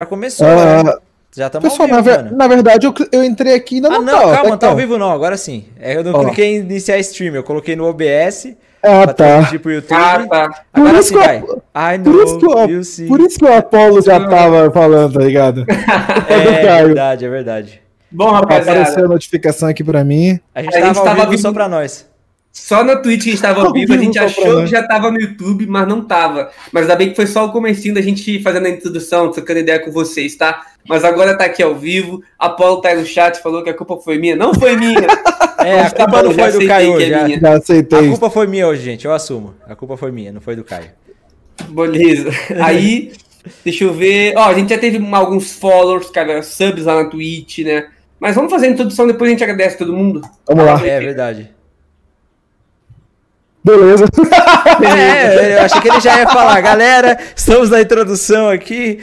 Já começou, uh, né? Já estamos Pessoal, na, ver, na, verdade, eu, eu, entrei aqui e ainda ah, não, não calma, não tá ao vivo não, agora sim. É, eu não Ó. cliquei em iniciar stream, eu coloquei no OBS. Ah, tá. Tipo YouTube. Ah, tá. Agora sim, vai. I por, isso que o, por isso que o Apollo já tava falando, tá ligado? é, é verdade, é verdade. Bom, rapaziada. Apareceu a notificação aqui pra mim. A gente a tava, gente tava ao vivo só pra nós. Só na Twitch que a gente tava ao vivo, a gente achou que já tava no YouTube, mas não tava. Mas ainda bem que foi só o comecinho da gente fazendo a introdução, trocando ideia com vocês, tá? Mas agora tá aqui ao vivo. A Paulo tá aí no chat, falou que a culpa foi minha. Não foi minha! é, a culpa não foi do Caio é já, já aceitei. A culpa foi minha hoje, gente, eu assumo. A culpa foi minha, não foi do Caio. Beleza. Aí, deixa eu ver. Ó, a gente já teve alguns followers, cara, subs lá na Twitch, né? Mas vamos fazer a introdução, depois a gente agradece todo mundo. Vamos lá. É verdade. Beleza. É, eu achei que ele já ia falar, galera, estamos na introdução aqui.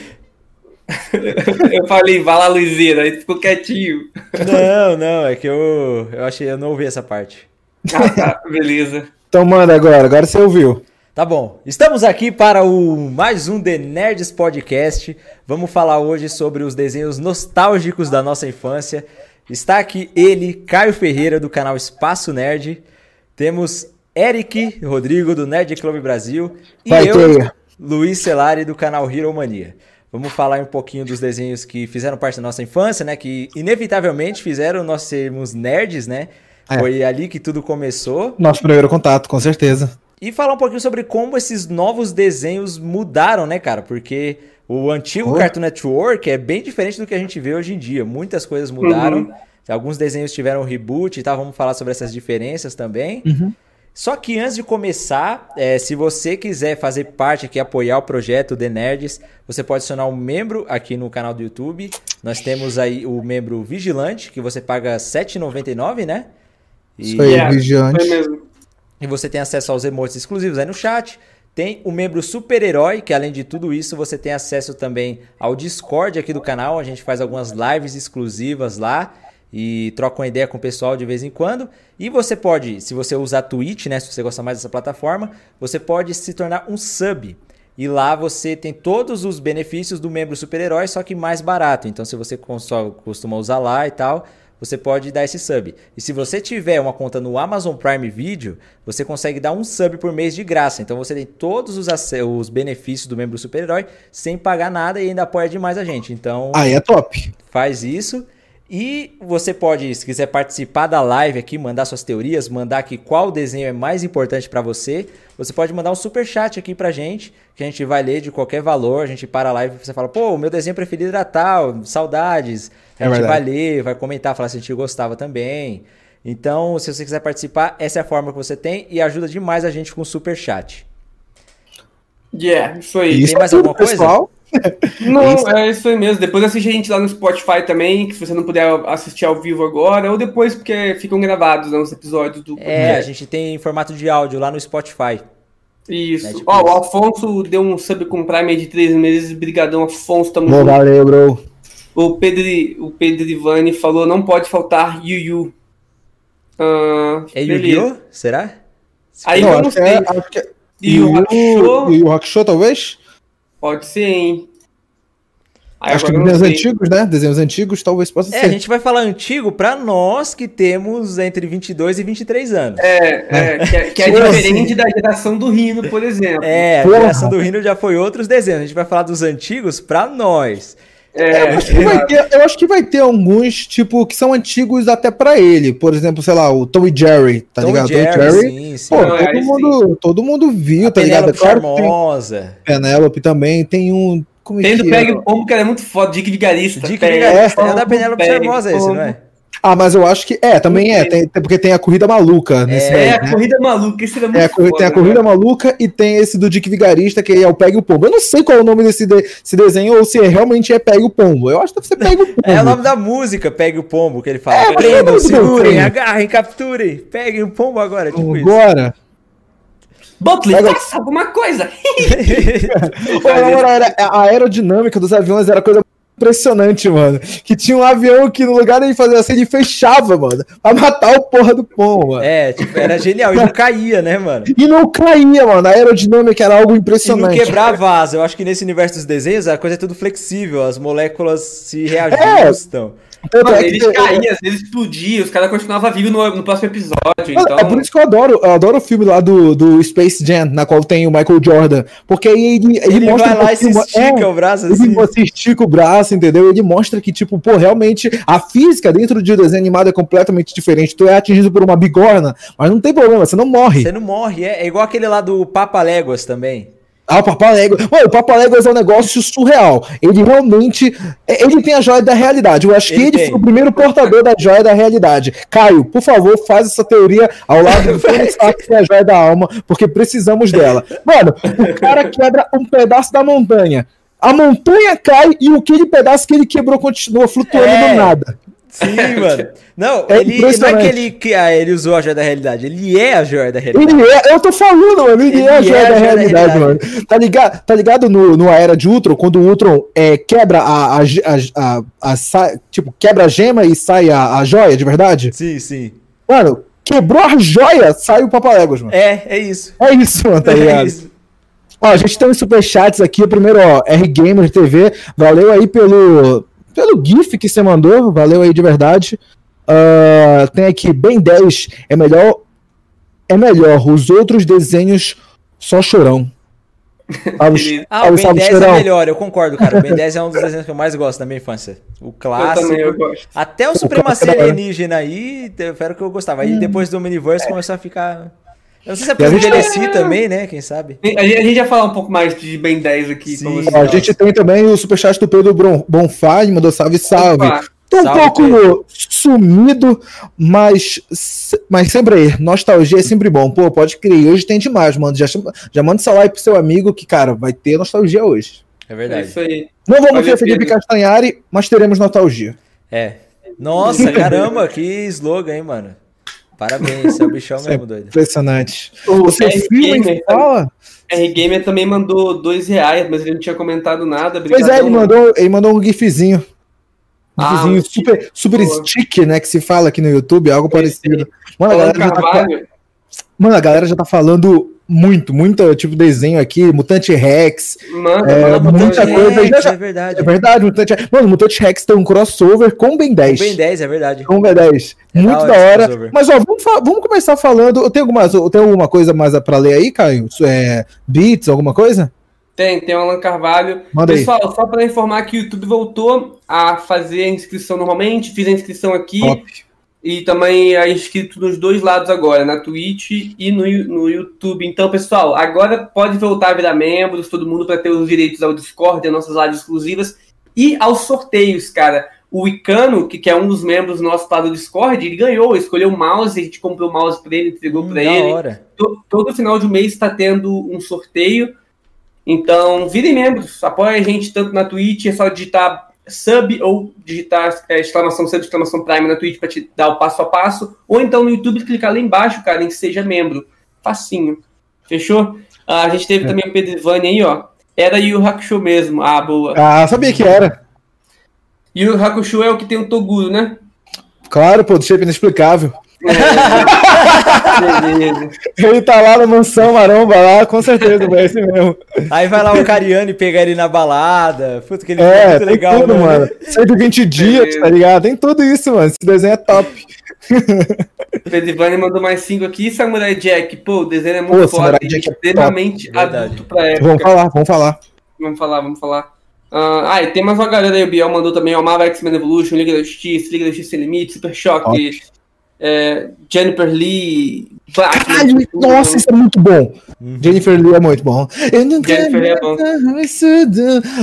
eu falei, vai lá, Luizina, aí ficou quietinho. Não, não, é que eu, eu achei, eu não ouvi essa parte. Ah, tá, beleza. Então manda agora, agora você ouviu. Tá bom, estamos aqui para o mais um The Nerds Podcast. Vamos falar hoje sobre os desenhos nostálgicos da nossa infância. Está aqui ele, Caio Ferreira, do canal Espaço Nerd. Temos Eric Rodrigo, do Nerd Club Brasil. E Vai eu, ter. Luiz Celari, do canal Hero Mania. Vamos falar um pouquinho dos desenhos que fizeram parte da nossa infância, né? Que inevitavelmente fizeram nós sermos nerds, né? É. Foi ali que tudo começou. Nosso primeiro contato, com certeza. E falar um pouquinho sobre como esses novos desenhos mudaram, né, cara? Porque o antigo oh. Cartoon Network é bem diferente do que a gente vê hoje em dia. Muitas coisas mudaram. Uhum. Alguns desenhos tiveram reboot e tal. Vamos falar sobre essas diferenças também. Uhum. Só que antes de começar, é, se você quiser fazer parte aqui, apoiar o projeto The Nerds, você pode acionar um membro aqui no canal do YouTube. Nós temos aí o membro Vigilante, que você paga R$ 7,99, né? E, Isso aí, é, Vigilante. E você tem acesso aos emotes exclusivos aí no chat. Tem o membro super-herói, que além de tudo isso, você tem acesso também ao Discord aqui do canal. A gente faz algumas lives exclusivas lá e troca uma ideia com o pessoal de vez em quando. E você pode, se você usar Twitch, né, se você gosta mais dessa plataforma, você pode se tornar um sub. E lá você tem todos os benefícios do membro super-herói, só que mais barato. Então, se você costuma usar lá e tal, você pode dar esse sub. E se você tiver uma conta no Amazon Prime Video, você consegue dar um sub por mês de graça. Então você tem todos os, os benefícios do membro super-herói sem pagar nada e ainda apoia demais a gente. Então. Aí é top. Faz isso. E você pode, se quiser participar da live aqui, mandar suas teorias, mandar aqui qual desenho é mais importante para você, você pode mandar um super chat aqui pra gente, que a gente vai ler de qualquer valor, a gente para a live e você fala, pô, o meu desenho preferido era tal, saudades. A é gente verdade. vai ler, vai comentar, falar se a gente gostava também. Então, se você quiser participar, essa é a forma que você tem e ajuda demais a gente com o super chat. Yeah, isso aí. Tem mais alguma coisa? Pessoal? Não, é isso aí mesmo. Depois assiste a gente lá no Spotify também, que se você não puder assistir ao vivo agora, ou depois, porque ficam gravados né, os episódios do. É, a gente tem em formato de áudio lá no Spotify. Isso. Né, tipo Ó, o Afonso deu um sub com Prime de três meses. Brigadão, Afonso. Tamo Bom, valeu, bro. O Pedro, o Pedro Ivani falou: não pode faltar Yu Yu. Uh, é Yu-Gi-Oh? Será? Aí não, eu não sei. É, acho que. Yu Yu Hakusho, talvez? Pode ser, hein? Aí Acho que desenhos antigos, né? Desenhos antigos talvez possa é, ser. É, a gente vai falar antigo para nós que temos entre 22 e 23 anos. É, é que é, que é diferente assim. da geração do Rino, por exemplo. É, a geração do Rino já foi outros desenhos. A gente vai falar dos antigos para nós. É, eu, acho ter, eu, acho que vai ter alguns, tipo, que são antigos até pra ele. Por exemplo, sei lá, o Tom e Jerry, tá Tom ligado? Jerry, Tom e Jerry. Sim, sim. Pô, Não, todo, mundo, todo mundo viu, a tá ligado? É claro Charmosa. Penélope também, tem um. Como é tem do Peg Pombo, que era muito foda, Dick Vigarista. Dick Vigarista, é, é da Penélope Charmosa esse, não é? Ah, mas eu acho que. É, também é, tem, porque tem a corrida maluca nesse É, aí, a né? corrida maluca, esse era muito é, foda, Tem a corrida né? maluca e tem esse do Dick Vigarista, que é o Pegue o Pombo. Eu não sei qual é o nome desse, de, desenho ou se realmente é Pegue o Pombo. Eu acho que deve ser Pegue o Pombo. É o nome da música, Pegue o Pombo, que ele fala. É, Prendam, segurem, agarrem, capturem, peguem o pombo agora. Tipo agora. Isso. Butler, faça alguma coisa. a aerodinâmica dos aviões era coisa impressionante, mano. Que tinha um avião que no lugar de fazer assim, ele fechava, mano. Pra matar o porra do pão, mano. É, tipo, era genial. E não caía, né, mano? E não caía, mano. A aerodinâmica era algo impressionante. E não quebrava asa. Eu acho que nesse universo dos desenhos a coisa é tudo flexível. As moléculas se reajustam. É. Mano, eles que... caíam, às vezes explodiam, os caras continuavam vivos no, no, próximo episódio. então... É por isso que eu adoro, eu adoro o filme lá do, do Space Jam, na qual tem o Michael Jordan. Porque aí ele, ele, ele mostra. Vai lá e se estica é, o braço assim. Ele se estica o braço, entendeu? Ele mostra que, tipo, pô, realmente a física dentro de desenho animado é completamente diferente. Tu é atingido por uma bigorna, mas não tem problema, você não morre. Você não morre, é, é igual aquele lá do Papa Léguas também. Ah, o Papaléguas. Mano, o Papaléguas é um negócio surreal. Ele realmente. É, ele tem a joia da realidade. Eu acho ele que ele foi o primeiro portador da joia da realidade. Caio, por favor, faz essa teoria ao lado do Tony Stark, que é a joia da alma, porque precisamos dela. Mano, o cara quebra um pedaço da montanha. A montanha cai e aquele pedaço que ele quebrou continua flutuando é. do nada. Sim, mano. Não, é ele, não é que ele, que, ah, ele usou a joia da realidade, ele é a joia da realidade. Ele é, eu tô falando, mano, ele, ele é a joia, é a da, joia realidade, da, realidade, mano. Tá ligado, tá ligado no, no Era de Ultron, quando o Ultron é, quebra a, a, a, a, a tipo, quebra a gema e sai a, a joia de verdade? Sim, sim. Mano, quebrou a joia, sai o Papaléguas, mano. É, é isso. É isso, mano, tá é ligado? É isso. Ó, a gente tem uns superchats aqui. Primeiro, ó, R Gamer TV, valeu aí pelo pelo GIF que você mandou, valeu aí de verdade. Uh, tem aqui, bem 10, é melhor. É melhor, os outros desenhos só chorão. Ah, o Ben 10 chorão. é melhor, eu concordo, cara. O Ben 10 é um dos desenhos que eu mais gosto da minha infância. O clássico. Eu também, eu até o Supremacia o Alienígena aí, era o que eu gostava. Aí hum. depois do Miniverse começou a ficar. Eu não sei se é por envelheci é... também, né? Quem sabe? A gente, a gente vai falar um pouco mais de Ben 10 aqui. Sim, a gente tem também o superchat do Pedro Bonfá, mandou salve, salve. Tô um salve, pouco Pedro. sumido, mas, mas sempre aí. Nostalgia é sempre bom. Pô, pode crer. Hoje tem demais, mano. Já, já manda esse like pro seu amigo que, cara, vai ter nostalgia hoje. É verdade. É isso aí. Não vamos ter Felipe Castanhari, mas teremos nostalgia. É. Nossa, caramba, que slogan, hein, mano. Parabéns, é o bichão mesmo, doido. Impressionante. O seu filme fala? R Gamer também mandou dois reais, mas ele não tinha comentado nada. Pois é, ele mandou, ele mandou um gifzinho. Um ah, gifzinho super, super stick, né? Que se fala aqui no YouTube, algo parecido. Mano, a galera já tá, mano, a galera já tá falando muito, muito tipo desenho aqui, Mutante Rex. Mano, é, mano, muita coisa. Rex, já, é verdade. É verdade, Mutante Mano, Mutante Rex tem um crossover com o Ben 10. Com Ben 10, é verdade. Com o Ben 10. É muito da hora. Da hora. Mas, ó, vamos, vamos começar falando. Tem alguma, tem alguma coisa mais pra ler aí, Caio? É, beats, alguma coisa? Tem, tem o Alan Carvalho. Manda Pessoal, aí. só para informar que o YouTube voltou a fazer a inscrição normalmente. Fiz a inscrição aqui. Top. E também é inscrito nos dois lados agora, na Twitch e no, no YouTube. Então, pessoal, agora pode voltar a virar membros, todo mundo, para ter os direitos ao Discord, às nossas lives exclusivas e aos sorteios, cara. O Icano, que, que é um dos membros nosso lá do Discord, ele ganhou, escolheu o mouse, a gente comprou o mouse para ele, entregou hum, para ele. Hora. Todo, todo final de mês está tendo um sorteio. Então, virem membros, apoiem a gente tanto na Twitch, é só digitar sub ou digitar é, exclamação sub, exclamação prime na Twitch para te dar o passo a passo, ou então no YouTube clicar lá embaixo, cara, em seja membro. Facinho. Fechou? Ah, a gente teve é. também o Pedro Ivani aí, ó. Era Yu Hakusho mesmo. Ah, boa. Ah, sabia que era. Yu Hakusho é o que tem o Toguro, né? Claro, pô, do shape inexplicável. ele tá lá na mansão maromba lá, com certeza, vai esse mesmo. Aí vai lá o Cariani pegar ele na balada. Puta, que ele é, muito legal, tudo, né? mano. 120 dias, tá ligado? Tem tudo isso, mano. Esse desenho é top. Pedro mandou mais cinco aqui. Samurai Jack, pô, o desenho é muito pô, foda. É extremamente é adulto pra época. Vamos falar, vamos falar. Vamos falar, vamos falar. Uh, ah, e tem mais uma galera aí, o Biel mandou também, o Marvel X-Men Evolution, Liga da Justiça, Liga da Justiça Sem Limite, Super Choque, é, Jennifer Lee. Caralho, nossa, isso é muito bom. Uhum. Jennifer Lee é muito bom. Eu não Jennifer Lee é bom.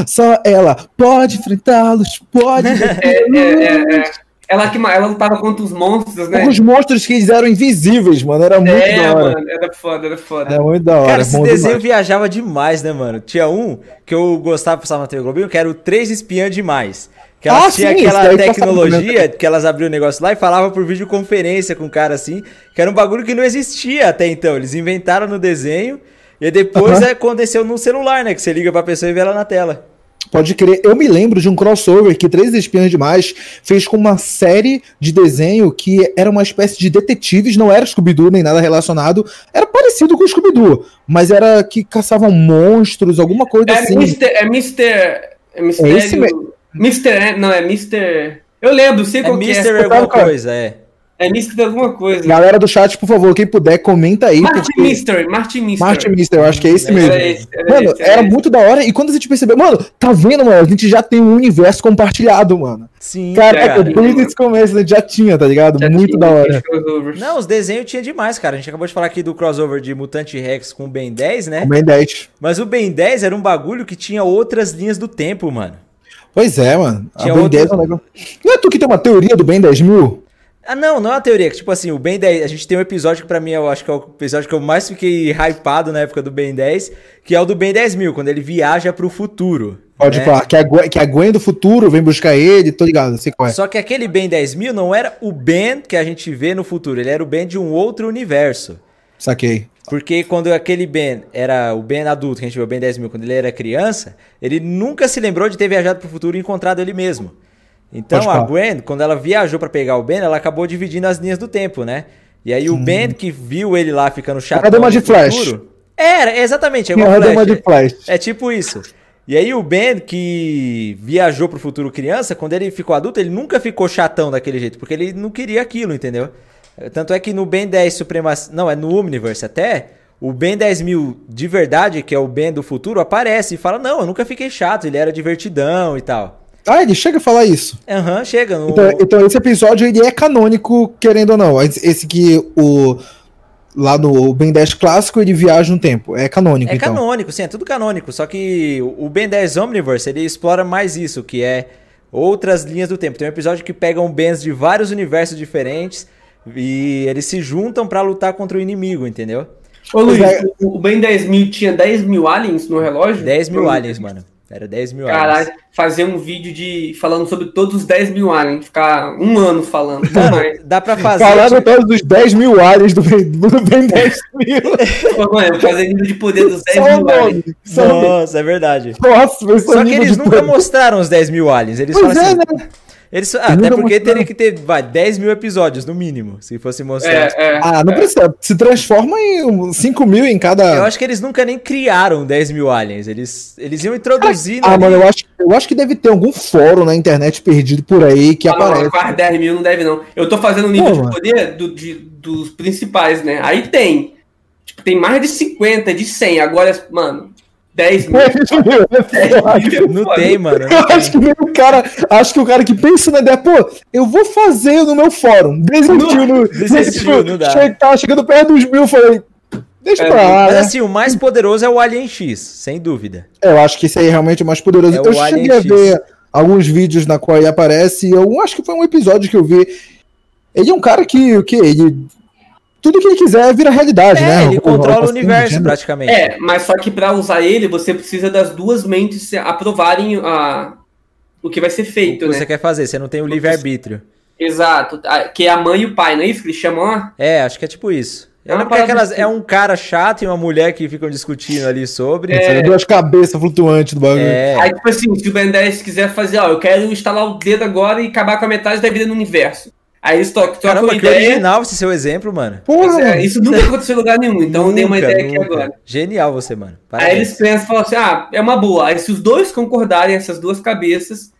Só ela pode enfrentá-los, pode. é, é, é, é. Ela que ela lutava contra os monstros, né? Os monstros que eles eram invisíveis, mano. Era muito é, da hora. Mano, era foda, era foda. Era muito da hora. Cara, esse desenho demais. viajava demais, né, mano? Tinha um que eu gostava de passar na TV Globinho, que era o Três Espiãs Demais. Que ela ah, tinha sim, aquela tecnologia que elas abriam o negócio lá e falava por videoconferência com o cara assim, que era um bagulho que não existia até então. Eles inventaram no desenho e depois uhum. aconteceu no celular, né? Que você liga pra pessoa e vê ela na tela. Pode crer. Eu me lembro de um crossover que Três Espiãs Demais fez com uma série de desenho que era uma espécie de detetives, não era Scooby-Doo nem nada relacionado. Era parecido com o Scooby-Doo, mas era que caçavam monstros, alguma coisa é assim. Mister, é Mr. É Mistério. É esse Mr. Não, é Mr. Eu lembro, sei é qual Mister é. Mister alguma coisa, é. É Mister alguma coisa. Galera do chat, por favor, quem puder, comenta aí. Martin porque... Mister, Martin Mister. Martin Mister, eu acho que é esse mesmo. Era esse, era mano, esse, era, era muito da hora. E quando a gente percebeu, mano, tá vendo, mano? A gente já tem um universo compartilhado, mano. Sim. Caraca, é, desde esse começo a gente já tinha, tá ligado? Já muito tinha, da hora. Não, os desenhos tinha demais, cara. A gente acabou de falar aqui do crossover de Mutante Rex com o Ben 10, né? O Ben 10. Mas o Ben 10 era um bagulho que tinha outras linhas do tempo, mano. Pois é, mano. Tinha a Ben 10 é um negócio. Não é tu que tem uma teoria do Ben 10 mil? Ah, não, não é uma teoria. Que, tipo assim, o Ben 10. A gente tem um episódio que pra mim eu acho que é o episódio que eu mais fiquei hypado na época do Ben 10, que é o do Ben 10 mil, quando ele viaja pro futuro. Pode né? falar, que a, Gwen, que a Gwen do futuro vem buscar ele, tô ligado, sei qual é. Só que aquele Ben 10 mil não era o Ben que a gente vê no futuro, ele era o Ben de um outro universo. Saquei. Porque quando aquele Ben era o Ben adulto, que a gente viu o Ben 10 mil, quando ele era criança, ele nunca se lembrou de ter viajado pro futuro e encontrado ele mesmo. Então a Gwen, quando ela viajou para pegar o Ben, ela acabou dividindo as linhas do tempo, né? E aí o hum. Ben que viu ele lá ficando chato. Era uma de Flash. Futuro, era, exatamente, é igual Flash. de Flash. É, é tipo isso. E aí o Ben que viajou pro futuro criança, quando ele ficou adulto, ele nunca ficou chatão daquele jeito, porque ele não queria aquilo, entendeu? Tanto é que no Ben 10 Supremacia, não, é no Omniverse até, o Ben 10 mil de verdade, que é o Ben do futuro, aparece e fala, não, eu nunca fiquei chato, ele era divertidão e tal. Ah, ele chega a falar isso. Aham, uhum, chega. No... Então, então, esse episódio ele é canônico, querendo ou não. Esse que o. Lá no Ben 10 clássico, ele viaja no tempo. É canônico, É então. canônico, sim, é tudo canônico. Só que o Ben 10 Omniverse, ele explora mais isso, que é outras linhas do tempo. Tem um episódio que pegam Bens de vários universos diferentes e eles se juntam para lutar contra o inimigo, entendeu? Ô Luiz, é... o Ben 10 mil tinha 10 mil aliens no relógio? 10 mil aliens, mano. Era 10 mil Caralho, fazer um vídeo de falando sobre todos os 10 mil aliens, ficar um ano falando. Mano, dá pra fazer. Falando tipo... todos os 10 mil aliens do Ben, do ben 10 mil. Pô, mano, fazer nível de poder dos 10 Só mil aliens. Nossa, é verdade. Nossa, Só que eles nunca poder. mostraram os 10 mil aliens. Eles pois falam é, assim. Né? Eles, ah, até porque teria que ter vai, 10 mil episódios, no mínimo, se fosse mostrar. É, é, ah, não é. precisa. Se transforma em 5 mil em cada. Eu acho que eles nunca nem criaram 10 mil aliens. Eles, eles iam introduzindo. Ah, ali... mano, eu acho, eu acho que deve ter algum fórum na internet perdido por aí que ah, aparece. Não, quase 10 mil não deve, não. Eu tô fazendo o nível de poder do, de, dos principais, né? Aí tem. Tipo, tem mais de 50, de 100. Agora, mano, 10 mil. não tem, mano. Não eu tem. acho que o cara. Acho que o cara que pensa na ideia, pô, eu vou fazer no meu fórum. Desistiu no. Desistiu, não dá. Che, tava chegando perto dos mil, falei. Deixa é, pra lá. Mas né? assim, o mais poderoso é o Alien X, sem dúvida. É, eu acho que esse aí é realmente o mais poderoso. É eu cheguei a ver alguns vídeos na qual ele aparece, e eu acho que foi um episódio que eu vi. Ele é um cara que, o que ele tudo que ele quiser vira realidade, é, né? Ele controla o, o universo praticamente. É, mas só que para usar ele, você precisa das duas mentes aprovarem a, o que vai ser feito, o que né? você quer fazer, você não tem o livre-arbítrio. Exato, que é a mãe e o pai, não é isso que eles chamam? É, acho que é tipo isso. É, é, aquelas, é um cara chato e uma mulher que ficam discutindo ali sobre. É, duas cabeças flutuantes do bagulho. É. Aí, tipo assim, se o Ben 10 quiser fazer, ó, eu quero instalar o dedo agora e acabar com a metade da vida no universo. Aí eles tocam Caramba, que ideia. original esse seu exemplo, mano. Porra, é, isso nunca aconteceu em lugar nenhum, então nunca, eu dei uma ideia nunca. aqui agora. Genial você, mano. Parabéns. Aí eles pensam e falam assim: ah, é uma boa. Aí se os dois concordarem, essas duas cabeças,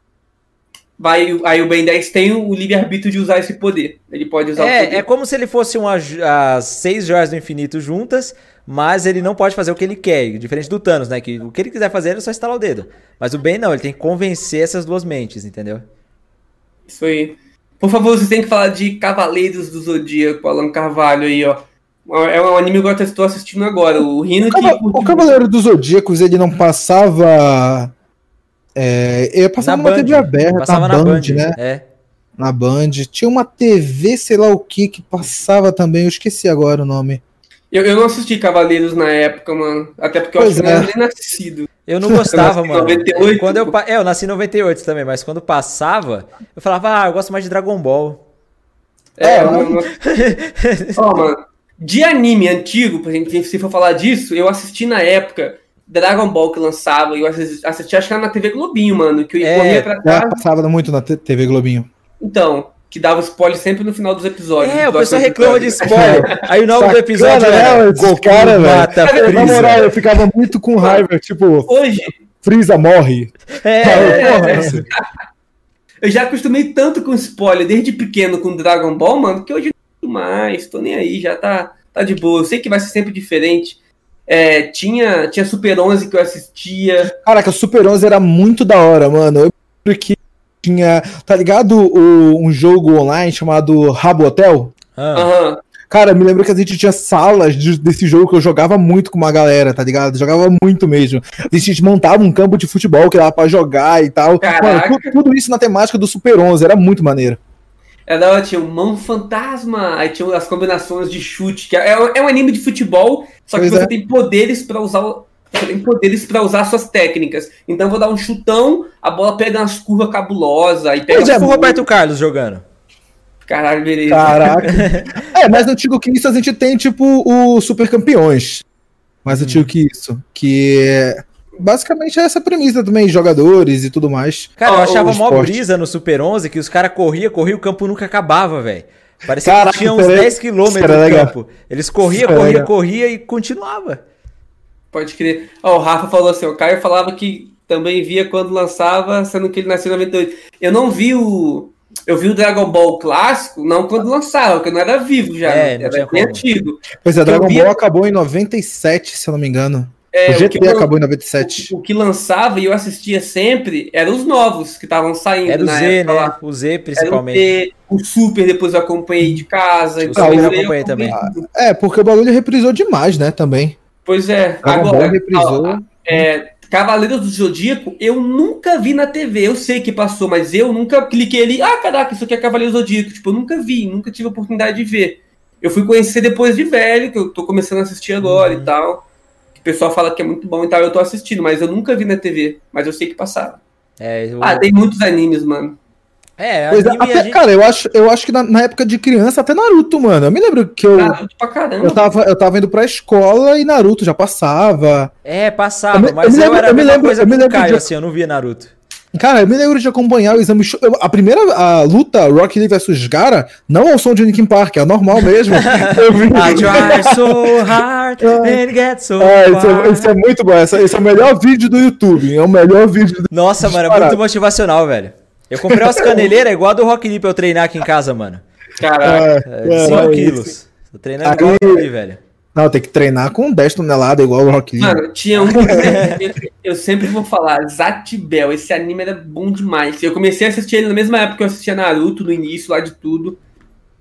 vai, aí o Ben 10 tem o livre-arbítrio de usar esse poder. Ele pode usar é, o poder. É como se ele fosse uma, as seis joias do infinito juntas, mas ele não pode fazer o que ele quer, diferente do Thanos, né? Que o que ele quiser fazer, ele só instalar o dedo. Mas o Ben não, ele tem que convencer essas duas mentes, entendeu? Isso aí. Por favor, vocês têm que falar de Cavaleiros do Zodíaco, Alan Carvalho aí, ó. É um anime que eu estou assistindo agora. O Rino o, Cava o Cavaleiro dos Zodíacos, ele não passava. É, ele passava na numa TV aberta, passava na, na Band, Band, né? É. Na Band. Tinha uma TV, sei lá o que, que passava também. Eu esqueci agora o nome. Eu, eu não assisti Cavaleiros na época, mano. Até porque eu acho que não era nem nascido. Eu não gostava, eu mano. 98. Quando eu, é, eu nasci em 98 também, mas quando passava, eu falava, ah, eu gosto mais de Dragon Ball. É, é mano. oh, mano. De anime antigo, pra gente, se for falar disso, eu assisti na época Dragon Ball que lançava, eu assisti, assisti acho que era na TV Globinho, mano, que eu é, corria pra trás. passava muito na TV Globinho. Então, que dava spoiler sempre no final dos episódios. É, o pessoal reclama de spoiler. Aí o nome do episódio é, é Goku cara, mata Freeza. Na moral, eu ficava muito com raiva, tipo... Hoje... Freeza morre. É, é, é, Eu já acostumei tanto com spoiler desde pequeno com Dragon Ball, mano, que hoje não mais, tô nem aí, já tá, tá de boa. Eu sei que vai ser sempre diferente. É, tinha, tinha Super 11 que eu assistia. Caraca, Super 11 era muito da hora, mano. Eu lembro que tinha, tá ligado? O, um jogo online chamado Rabo Hotel? Ah. Cara, me lembro que a gente tinha salas de, desse jogo que eu jogava muito com uma galera, tá ligado? Jogava muito mesmo. A gente montava um campo de futebol que dava pra jogar e tal. Mano, tudo, tudo, isso na temática do Super 11, era muito maneiro. Ela tinha o Mão Fantasma, aí tinha as combinações de chute, que é, é um anime de futebol, só que pois você é. tem poderes para usar você tem poderes para usar suas técnicas. Então eu vou dar um chutão, a bola pega umas curvas cabulosas e pega. Pois é, o Roberto Carlos jogando. Caralho, beleza. Caraca. é, mais antigo que isso, a gente tem, tipo, o Super Campeões. Mais hum. antigo que isso. Que é basicamente é essa premissa também, jogadores e tudo mais. Cara, eu achava mó brisa no Super 11 que os caras corriam, corriam, o campo nunca acabava, velho. Parecia Caraca, que tinha uns 10 quilômetros no campo. Eles corriam, corriam, corriam e continuava. Pode crer. Ó, o Rafa falou assim, o Caio falava que também via quando lançava, sendo que ele nasceu em 98. Eu não vi o... Eu vi o Dragon Ball clássico, não quando lançava, porque eu não era vivo já, é, era bem antigo. Pois é, Dragon via... Ball acabou em 97, se eu não me engano. É, o GT o acabou em 97. O, o, que lançava e eu assistia sempre eram os novos que estavam saindo. Era o Z, né? Lá. O Z principalmente. Era o, Z, o Super depois eu acompanhei de casa. Então o Super eu acompanhei também. É, porque o bagulho reprisou demais, né? Também. Pois é. Dragon Agora, reprisou. é, Cavaleiros do Zodíaco, eu nunca vi na TV. Eu sei que passou, mas eu nunca cliquei ali. Ah, caraca, isso aqui é Cavaleiros do Zodíaco. Tipo, eu nunca vi, nunca tive a oportunidade de ver. Eu fui conhecer depois de velho, que eu tô começando a assistir agora uhum. e tal. O pessoal fala que é muito bom e tal, eu tô assistindo, mas eu nunca vi na TV, mas eu sei que passava. É, eu... Ah, tem muitos animes, mano. É, pois é, até, gente... cara, eu acho, eu acho que na, na, época de criança, até Naruto, mano. Eu me lembro que eu. Naruto pra caramba. Eu tava, eu tava indo pra escola e Naruto já passava. É, passava, eu, mas eu, lembro, eu era eu me lembro, coisa eu me lembro Caio, de... assim, eu não via Naruto. Cara, eu me lembro de acompanhar o exame. Eu, a primeira a luta, Rock Lee vs Gara, não ao som de Linkin Park, é normal mesmo. I try so hard and get so é, isso, é, isso é muito bom. Esse, esse, é o melhor vídeo do YouTube. É o melhor vídeo do Nossa, mano, é muito motivacional, velho. Eu comprei umas caneleiras igual a do Rock Lee pra eu treinar aqui em casa, mano. Caraca. 5 é, é, quilos. Tô treinando igual o Rock Lee, velho. Não, tem que treinar com 10 toneladas igual o Rock Lee. Mano, tinha um. eu sempre vou falar, Zatibel, esse anime era bom demais. Eu comecei a assistir ele na mesma época que eu assistia Naruto, no início, lá de tudo.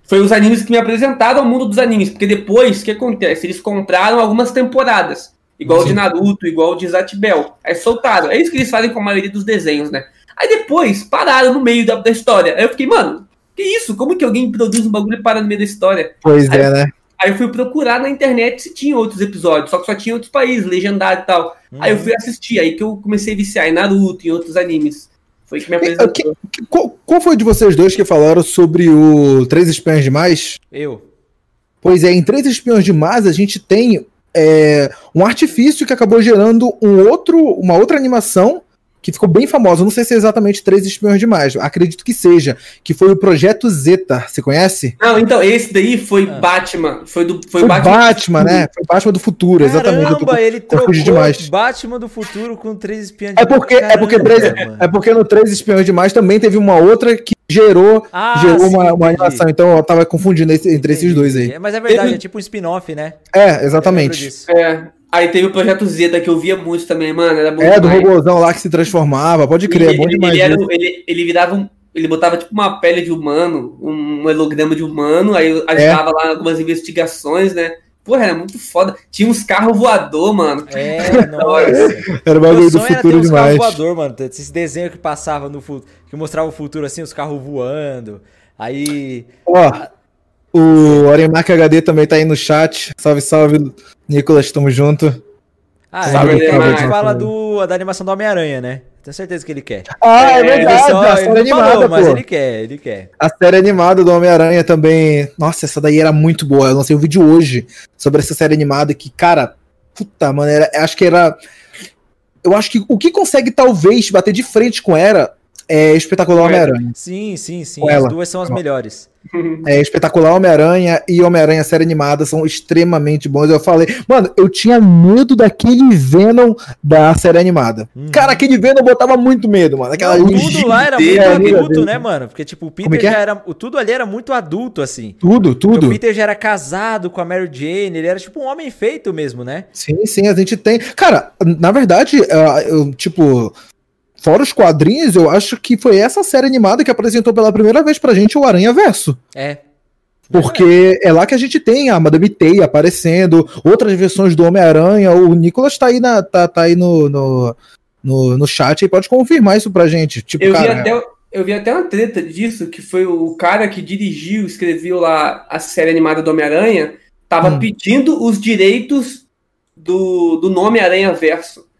Foi os animes que me apresentaram ao mundo dos animes, porque depois, o que acontece? Eles compraram algumas temporadas, igual Sim. o de Naruto, igual o de Zatibel. Aí soltaram. É isso que eles fazem com a maioria dos desenhos, né? Aí depois pararam no meio da, da história. Aí eu fiquei, mano, que isso? Como que alguém produz um bagulho e para no meio da história? Pois aí, é, né? Aí eu fui procurar na internet se tinha outros episódios, só que só tinha outros países, legendado e tal. Uhum. Aí eu fui assistir, aí que eu comecei a viciar em Naruto e outros animes. Foi que me apresentou. qual, qual, foi de vocês dois que falaram sobre o Três Espiões Demais? Eu. Pois é, em Três Espiões Demais a gente tem é, um artifício que acabou gerando um outro, uma outra animação que ficou bem famosa. Eu não sei se é exatamente Três Espiões Demais. Acredito que seja. Que foi o Projeto Zeta. Você conhece? Não, então, esse daí foi ah. Batman. Foi do foi, foi Batman, Batman né? Foi Batman do futuro, Caramba, exatamente. Caramba, ele trocou demais. Batman do futuro com Três Espiões é porque, Caramba, é porque três, É porque no Três Espiões Demais também teve uma outra que gerou, ah, gerou sim, uma, uma animação. Então eu tava confundindo esse, entre esses dois aí. É, mas é verdade, ele... é tipo um spin-off, né? É, exatamente. É. Aí teve o Projeto Zeta que eu via muito também, mano. Era bom é, demais. do robôzão lá que se transformava, pode crer, ele, é bom ele, demais. Ele, era, ele, ele virava um. Ele botava tipo uma pele de humano, um holograma de humano, aí ajudava é. lá algumas investigações, né? Porra, era muito foda. Tinha uns carros voador, mano. É, nossa. era o bagulho do futuro era demais. voador, mano. Esse desenho que passava no futuro, que mostrava o futuro assim, os carros voando. Aí. Ó, o Orimark HD também tá aí no chat. Salve, salve, Nicolas, tamo junto. Ah, salve, ele, gente fala do, da animação do Homem-Aranha, né? Tenho certeza que ele quer. Ah, é, verdade. Ele só, a série animada, falou, mas ele quer, ele quer. A série animada do Homem-Aranha também. Nossa, essa daí era muito boa. Eu lancei um vídeo hoje sobre essa série animada que, cara, puta, mano, era, acho que era. eu acho que o que consegue talvez bater de frente com Era é Espetacular Homem-Aranha. Sim, sim, sim. As duas são as melhores. É, Espetacular Homem-Aranha e Homem-Aranha série animada são extremamente bons. Eu falei, mano, eu tinha medo daquele Venom da série animada. Uhum. Cara, aquele Venom botava muito medo, mano. Aquela Não, tudo lá era muito adulto, né, mano? Porque, tipo, o Peter é já é? era. Tudo ali era muito adulto, assim. Tudo, tudo. O Peter já era casado com a Mary Jane, ele era tipo um homem feito mesmo, né? Sim, sim, a gente tem. Cara, na verdade, eu, tipo, Fora os quadrinhos, eu acho que foi essa série animada que apresentou pela primeira vez pra gente o Aranha Verso. É. Porque é lá que a gente tem a Madame Teia aparecendo, outras versões do Homem-Aranha. O Nicolas tá aí, na, tá, tá aí no, no, no, no chat e pode confirmar isso pra gente. Tipo, eu, cara, vi até, eu vi até uma treta disso, que foi o cara que dirigiu, escreveu lá a série animada do Homem-Aranha, tava hum. pedindo os direitos do, do nome Aranha Verso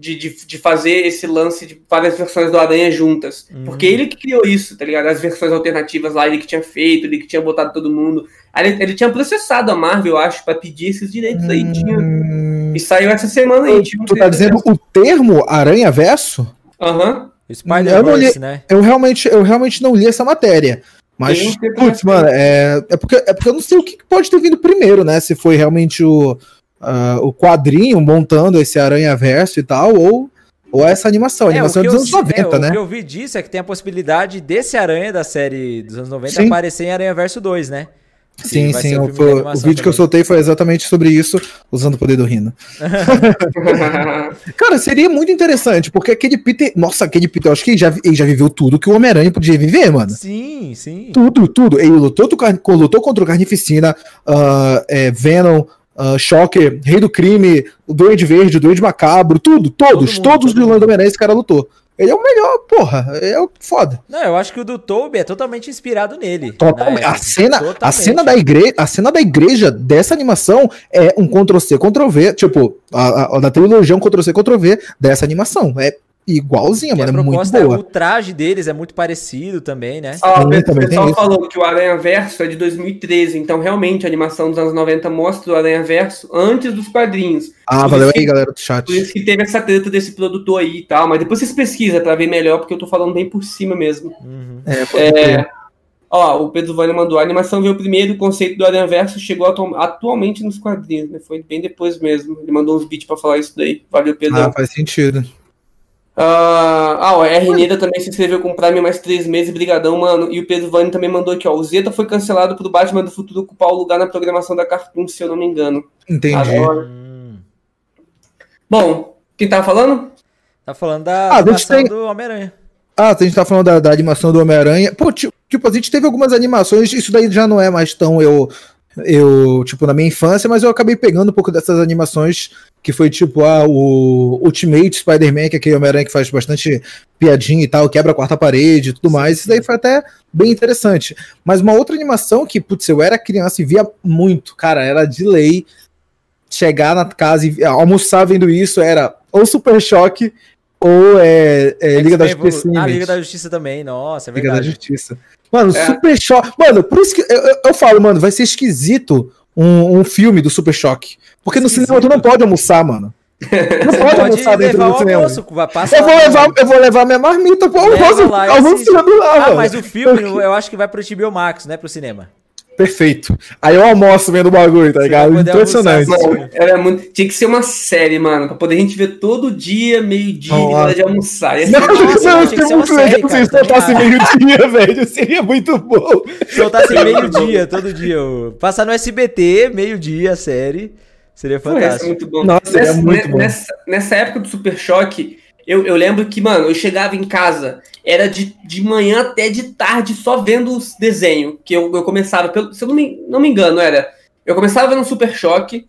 de, de, de, fazer esse lance de várias versões do Aranha juntas. Uhum. Porque ele que criou isso, tá ligado? As versões alternativas lá, ele que tinha feito, ele que tinha botado todo mundo. Ele, ele tinha processado a Marvel, eu acho, para pedir esses direitos aí. Uhum. Tinha... Hum. E saiu essa semana aí. Tinha um tu tá dizendo o termo Aranha Verso? Aham. Uhum. Spider-Verse, né? Eu realmente, eu realmente não li essa matéria. Mas, putz, mano, é, é, porque, é porque eu não sei o que pode ter vindo primeiro, né? Se foi realmente o uh, o quadrinho montando esse Aranha Verso e tal, ou, ou essa animação. A é, animação é dos anos 90, é, né? O que eu vi disso é que tem a possibilidade desse Aranha da série dos anos 90 sim. aparecer em Aranha Verso 2, né? Sim, sim. O, o, o vídeo também. que eu soltei foi exatamente sobre isso, usando o poder do Rino. Cara, seria muito interessante, porque aquele Peter. Nossa, aquele Peter, eu acho que ele já, ele já viveu tudo que o Homem-Aranha podia viver, mano. Sim, sim. Tudo, tudo. Ele lutou, lutou contra o Carnificina, uh, é, Venom, uh, Shocker, Rei do Crime, o Duende Verde, o Duende Macabro, tudo, todos, Todo todos os vilões do Homem-Aranha esse cara lutou. Ele é o melhor, porra. É o foda. Não, eu acho que o do Toby é totalmente inspirado nele. Totalmente. Né? A cena, totalmente. a cena da igreja, a cena da igreja dessa animação é um Ctrl C, Ctrl V, tipo, a, a, da trilogia um Ctrl C, Ctrl V dessa animação. É igualzinha, mano. É muito boa. O traje deles é muito parecido também, né? Ah, o pessoal falou que o Aranha Verso é de 2013, então realmente a animação dos anos 90 mostra o Aranha Verso antes dos quadrinhos. Ah, por valeu aí, galera do chat. Por isso que teve essa treta desse produtor aí e tal, mas depois vocês pesquisam pra ver melhor, porque eu tô falando bem por cima mesmo. Uhum. É, é Ó, o Pedro Vânia mandou. A animação veio primeiro, o conceito do Aranha Verso chegou atu atualmente nos quadrinhos, né? Foi bem depois mesmo. Ele mandou uns beats pra falar isso daí. Valeu, Pedro. Ah, faz sentido. Uh, ah, o R. Neda também se inscreveu com o Prime mais três meses, brigadão, mano. E o Pedro Vani também mandou aqui, ó. O Zeta foi cancelado pro Batman do Futuro ocupar o lugar na programação da Cartoon, se eu não me engano. Entendi. Hum. Bom, quem tava falando? Tá falando da ah, animação tem... do Homem-Aranha. Ah, a gente tá falando da, da animação do Homem-Aranha. Pô, tipo, a gente teve algumas animações, isso daí já não é mais tão eu eu, tipo, na minha infância, mas eu acabei pegando um pouco dessas animações que foi tipo ah, o Ultimate Spider-Man, que é aquele Homem-Aranha que faz bastante piadinha e tal, quebra a quarta parede e tudo mais. Isso daí foi até bem interessante. Mas uma outra animação que, putz, eu era criança e via muito, cara, era de lei. Chegar na casa e almoçar vendo isso era ou Super Choque ou é, é Liga da Justiça. Ah, Liga da Justiça também, nossa, é verdade. Liga da Justiça. Mano, é. Super Choque. Mano, por isso que eu, eu, eu, falo, mano, vai ser esquisito um, um filme do Super Choque. Porque no cinema tu não pode almoçar, mano. Não pode, pode almoçar dentro do cinema. Almoço, eu, vou levar, eu vou levar minha marmita pro almoço. Lá, almoçando lá, ah, mano. mas o filme, eu acho que vai pro HBO Max, não é pro cinema. Perfeito. Aí eu almoço vendo o bagulho, tá ligado? Impressionante. Mano, era muito... Tinha que ser uma série, mano, pra poder a gente ver todo dia, meio-dia, oh, hora de almoçar. Não, não, não, tinha que ser muito legal se soltasse meio-dia, velho. Seria muito bom. Soltasse meio-dia, todo dia. Passar no SBT, meio-dia, série. Seria fantástico. muito bom. Nossa, nessa, muito bom. Nessa, nessa época do Super Choque, eu, eu lembro que, mano, eu chegava em casa era de, de manhã até de tarde só vendo os desenhos. Que eu, eu começava, pelo, se eu não me, não me engano, era. Eu começava vendo Super Choque,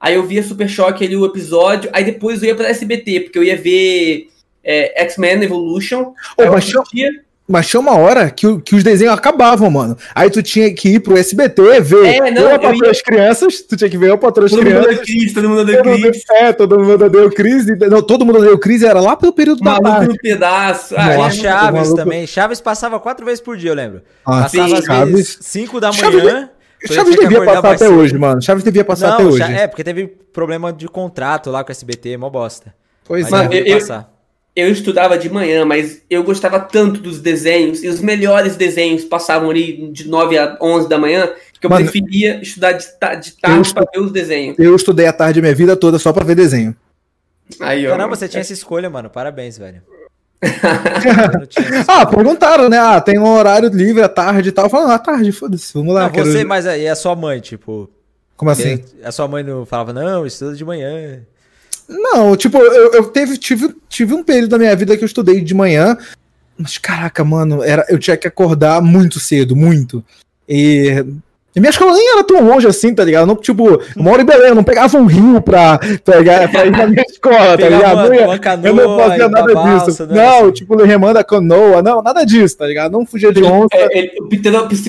aí eu via Super Choque ali o episódio, aí depois eu ia pra SBT, porque eu ia ver é, X-Men Evolution. Mas, dia... mas tinha uma hora que, que os desenhos acabavam, mano. Aí tu tinha que ir pro SBT ver é, não, eu ia... as crianças, tu tinha que ver o Patrão das Crianças. Cris, todo mundo deu Cris. É, todo mundo deu Cris. Não, todo mundo deu Cris, era lá pelo período Maluco da tarde. no pedaço. Ah, Nossa, Chaves maluco. também. Chaves passava quatro vezes por dia, eu lembro. Ah, passava sim, às Chaves. vezes cinco da manhã. Chaves... Chaves devia passar até hoje, mano. Chaves devia passar não, até hoje. É, porque teve problema de contrato lá com o SBT, mó bosta. Pois é. Mano, eu, eu estudava de manhã, mas eu gostava tanto dos desenhos, e os melhores desenhos passavam ali de 9 a 11 da manhã, que eu Mano, preferia estudar de, de tarde para ver os desenhos. Eu estudei a tarde minha vida toda só para ver desenho. Aí, ó, Caramba, você tinha essa escolha, mano. Parabéns, velho. ah, perguntaram, né? Ah, tem um horário livre à tarde e tal. Falando, ah, tarde, foda-se, vamos lá. Não, quero... você, mas aí a sua mãe, tipo. Como assim? A sua mãe não falava, não, estuda de manhã. Não, tipo, eu, eu teve, tive, tive um período da minha vida que eu estudei de manhã, mas caraca, mano, era, eu tinha que acordar muito cedo, muito. E e minha escola nem era tão longe assim, tá ligado? Não, tipo, eu moro em Belém, eu não pegava um rio pra, pegar, pra ir na minha escola, tá ligado? Uma, não canoa, eu não fazia nada disso. Né? Não, assim. tipo, remanda canoa, não, nada disso, tá ligado? Não fugia de onça. É, ele, o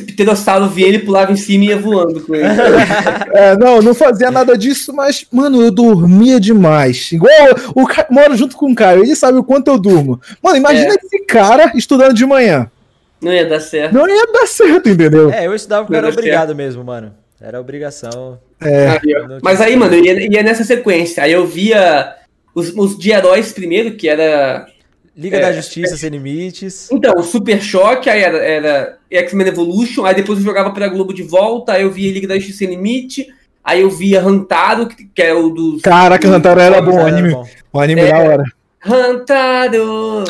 pterossauro via ele, pulava em cima e ia voando com ele. é, não, não fazia nada disso, mas, mano, eu dormia demais. Igual o, o moro junto com o Caio, ele sabe o quanto eu durmo. Mano, imagina é. esse cara estudando de manhã. Não ia dar certo. Não ia dar certo, entendeu? É, eu estudava porque era obrigado certo. mesmo, mano. Era obrigação. É. Mas aí, mano, ia, ia, nessa sequência. Aí eu via os, os de heróis primeiro, que era. Liga é, da Justiça é, Sem Limites. Então, o Super Choque, aí era, era X-Men Evolution, aí depois eu jogava pra Globo de volta, aí eu via Liga da Justiça Sem Limite, aí eu via Hantaro, que, que é o dos. Caraca, Hantaro era bom, o anime. O anime é, da hora. Rantaro!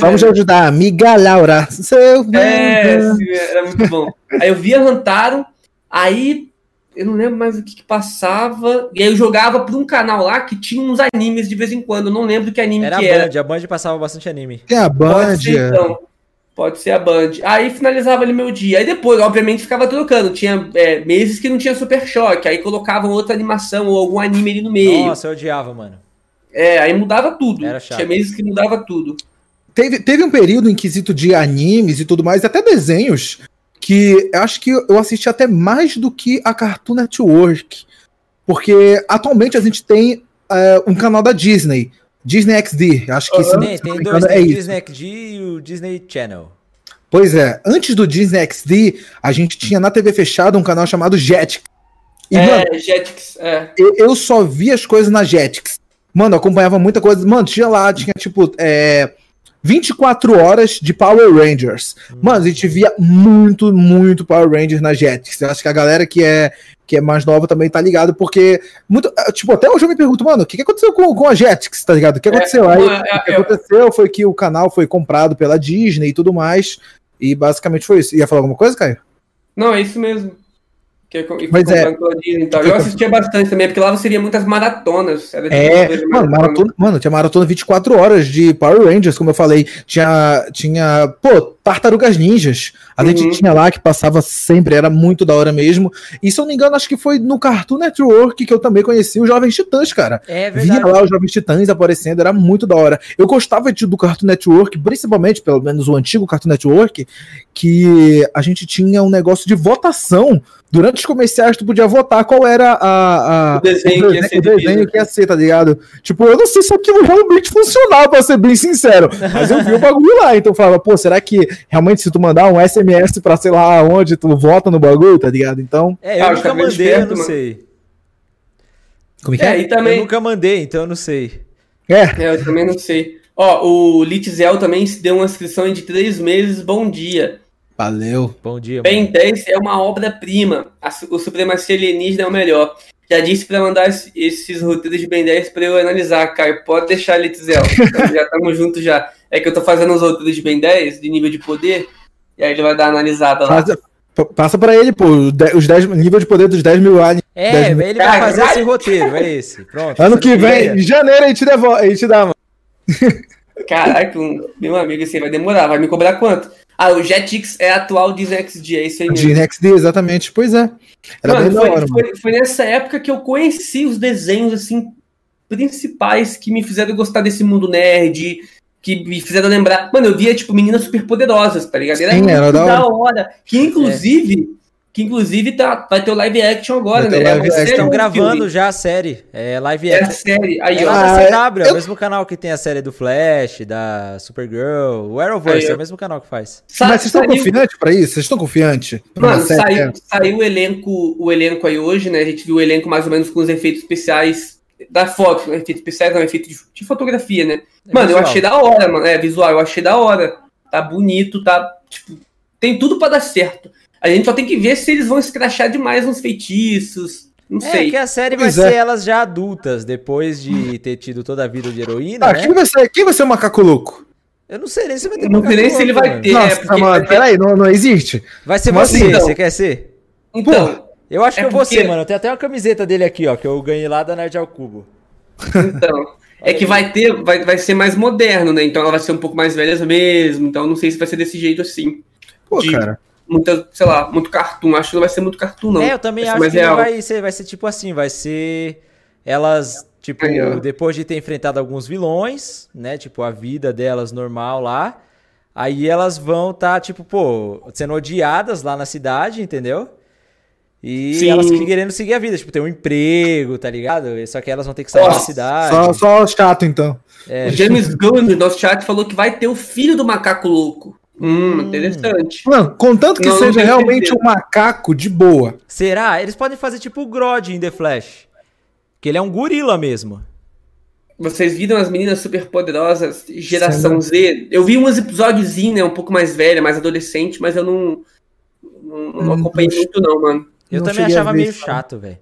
Vamos ajudar amiga Laura. Seu é, era muito bom. Aí eu via Rantaro, aí eu não lembro mais o que, que, passava. E aí eu jogava por um canal lá que tinha uns animes de vez em quando. Eu não lembro que anime era que a Band, era. A Band passava bastante anime. É a Band. Pode ser, então. Pode ser a Band. Aí finalizava ali meu dia. Aí depois, obviamente, ficava trocando. Tinha é, meses que não tinha Super Choque. Aí colocavam outra animação ou algum anime ali no meio. Nossa, eu odiava, mano. É, aí mudava tudo. Era chato. Tinha meses que mudava tudo. Teve, teve um período em quesito de animes e tudo mais, até desenhos, que acho que eu assisti até mais do que a Cartoon Network. Porque atualmente a gente tem uh, um canal da Disney, Disney XD. Acho que uhum. tem, tem dois, é tem o Disney XD e o Disney Channel. Pois é, antes do Disney XD, a gente tinha na TV fechada um canal chamado Jetix. E, é, mano, Jetix, é. Eu só vi as coisas na Jetix. Mano, acompanhava muita coisa. Mano, tinha lá, tinha tipo. É, 24 horas de Power Rangers. Mano, a gente via muito, muito Power Rangers na Jetix. Eu acho que a galera que é, que é mais nova também tá ligado, porque. Muito, é, tipo, até hoje eu me pergunto, mano, o que, que aconteceu com, com a Jetix, tá ligado? O que é, aconteceu? É, Aí, é, o que aconteceu foi que o canal foi comprado pela Disney e tudo mais. E basicamente foi isso. Ia falar alguma coisa, Caio? Não, é isso mesmo. Que é, Mas é. Então. Eu assistia bastante também, porque lá você seria muitas maratonas. Era é, mano, maratona, mano, tinha maratona 24 horas de Power Rangers, como eu falei. Tinha, tinha pô, Tartarugas Ninjas. A uhum. gente tinha lá que passava sempre, era muito da hora mesmo. E se eu não me engano, acho que foi no Cartoon Network que eu também conheci os Jovens Titãs, cara. É verdade. Via lá os Jovens Titãs aparecendo, era muito da hora. Eu gostava de, do Cartoon Network, principalmente, pelo menos o antigo Cartoon Network, que a gente tinha um negócio de votação durante os comerciais tu podia votar qual era a, a o desenho, o desenho, que, ia ser, o desenho que ia ser, tá ligado? Tipo, eu não sei se aquilo realmente funcionava, pra ser bem sincero, mas eu vi o bagulho lá, então eu falava, pô, será que realmente se tu mandar um SMS pra sei lá onde tu vota no bagulho, tá ligado? Então. É, eu ah, nunca mandei, esperto, eu não mano. sei. Como é que é? é? E também... Eu nunca mandei, então eu não sei. É. é eu também não sei. Ó, o Litzel também se deu uma inscrição de três meses, bom dia. Valeu. Bom dia. Ben 10 é uma obra-prima. O Supremacia Alienígena é o melhor. Já disse para mandar esses roteiros de Ben 10 para eu analisar, cara. Pode deixar, Litzel. já estamos juntos já. É que eu tô fazendo os roteiros de Ben 10, de nível de poder, e aí ele vai dar uma analisada lá. Faz, passa para ele, pô, os 10, nível de poder dos 10 mil aliens. É, mil... ele vai fazer esse roteiro, é esse. Pronto. Ano que vem, em janeiro, a gente, devolve, a gente dá, mano. Caraca, meu amigo, assim, vai demorar. Vai me cobrar quanto? Ah, o Jetix é atual Disney XD, é isso aí mesmo. Disney XD, exatamente. Pois é. Era Mano, bem foi, da hora, foi, foi, nessa época que eu conheci os desenhos, assim, principais que me fizeram gostar desse mundo nerd, que me fizeram lembrar. Mano, eu via, tipo, meninas super poderosas, tá ligado? Era, Sim, era da hora. hora. Que, inclusive, que inclusive tá, vai ter o live action agora, né? Live Eles estão gravando filme. já a série. É live é action. É a série. Aí, é ó, da CW, eu... é o mesmo canal que tem a série do Flash, da Supergirl. O Arrowverse Aí, é o mesmo canal que faz. Sa Mas vocês estão confiantes pra isso? Vocês estão confiantes? Mano, saiu, saiu o elenco, o elenco aí hoje, né? A gente viu o elenco mais ou menos com os efeitos especiais da foto, efeito especiais, não, efeito de, de fotografia, né? É mano, visual. eu achei da hora, mano. É, visual, eu achei da hora. Tá bonito, tá. Tipo, tem tudo para dar certo. A gente só tem que ver se eles vão escrachar demais uns feitiços. Não é, sei. que a série pois vai é. ser elas já adultas, depois de ter tido toda a vida de heroína. Ah, né? quem, vai ser, quem vai ser o macaco louco? Eu não sei nem se vai ter Não sei nem se ele vai ter. Nossa, é, porque... mano, peraí, não, não existe. Vai ser Mas você, então, você quer ser? Então. Eu acho é que eu vou ser, mano. Tem até uma camiseta dele aqui, ó, que eu ganhei lá da Nerd ao Cubo. Então. É que vai ter, vai, vai ser mais moderno, né? Então ela vai ser um pouco mais velha mesmo. Então não sei se vai ser desse jeito assim. Pô, de cara. Muita, sei lá, muito cartoon. Acho que não vai ser muito cartoon, não. É, eu também acho que não vai ser, vai ser tipo assim, vai ser. Elas, tipo, Aí, depois de ter enfrentado alguns vilões, né? Tipo, a vida delas normal lá. Aí elas vão estar, tá, tipo, pô, sendo odiadas lá na cidade, entendeu? E Sim. elas querendo seguir a vida, tipo, ter um emprego, tá ligado? Só que elas vão ter que sair Nossa, da cidade. Só, só chato, então. É. O James Gunn, no nosso chat, falou que vai ter o filho do macaco louco. Hum, hum. interessante. Mano, contanto que não, seja não realmente um macaco de boa. Será? Eles podem fazer tipo o Grodd em The Flash. Que ele é um gorila mesmo. Vocês viram as meninas super poderosas, geração Z? Eu vi uns episódios, né, um pouco mais velha, mais adolescente, mas eu não, não, não hum, acompanhei muito não, mano. Eu também achava meio chato, velho.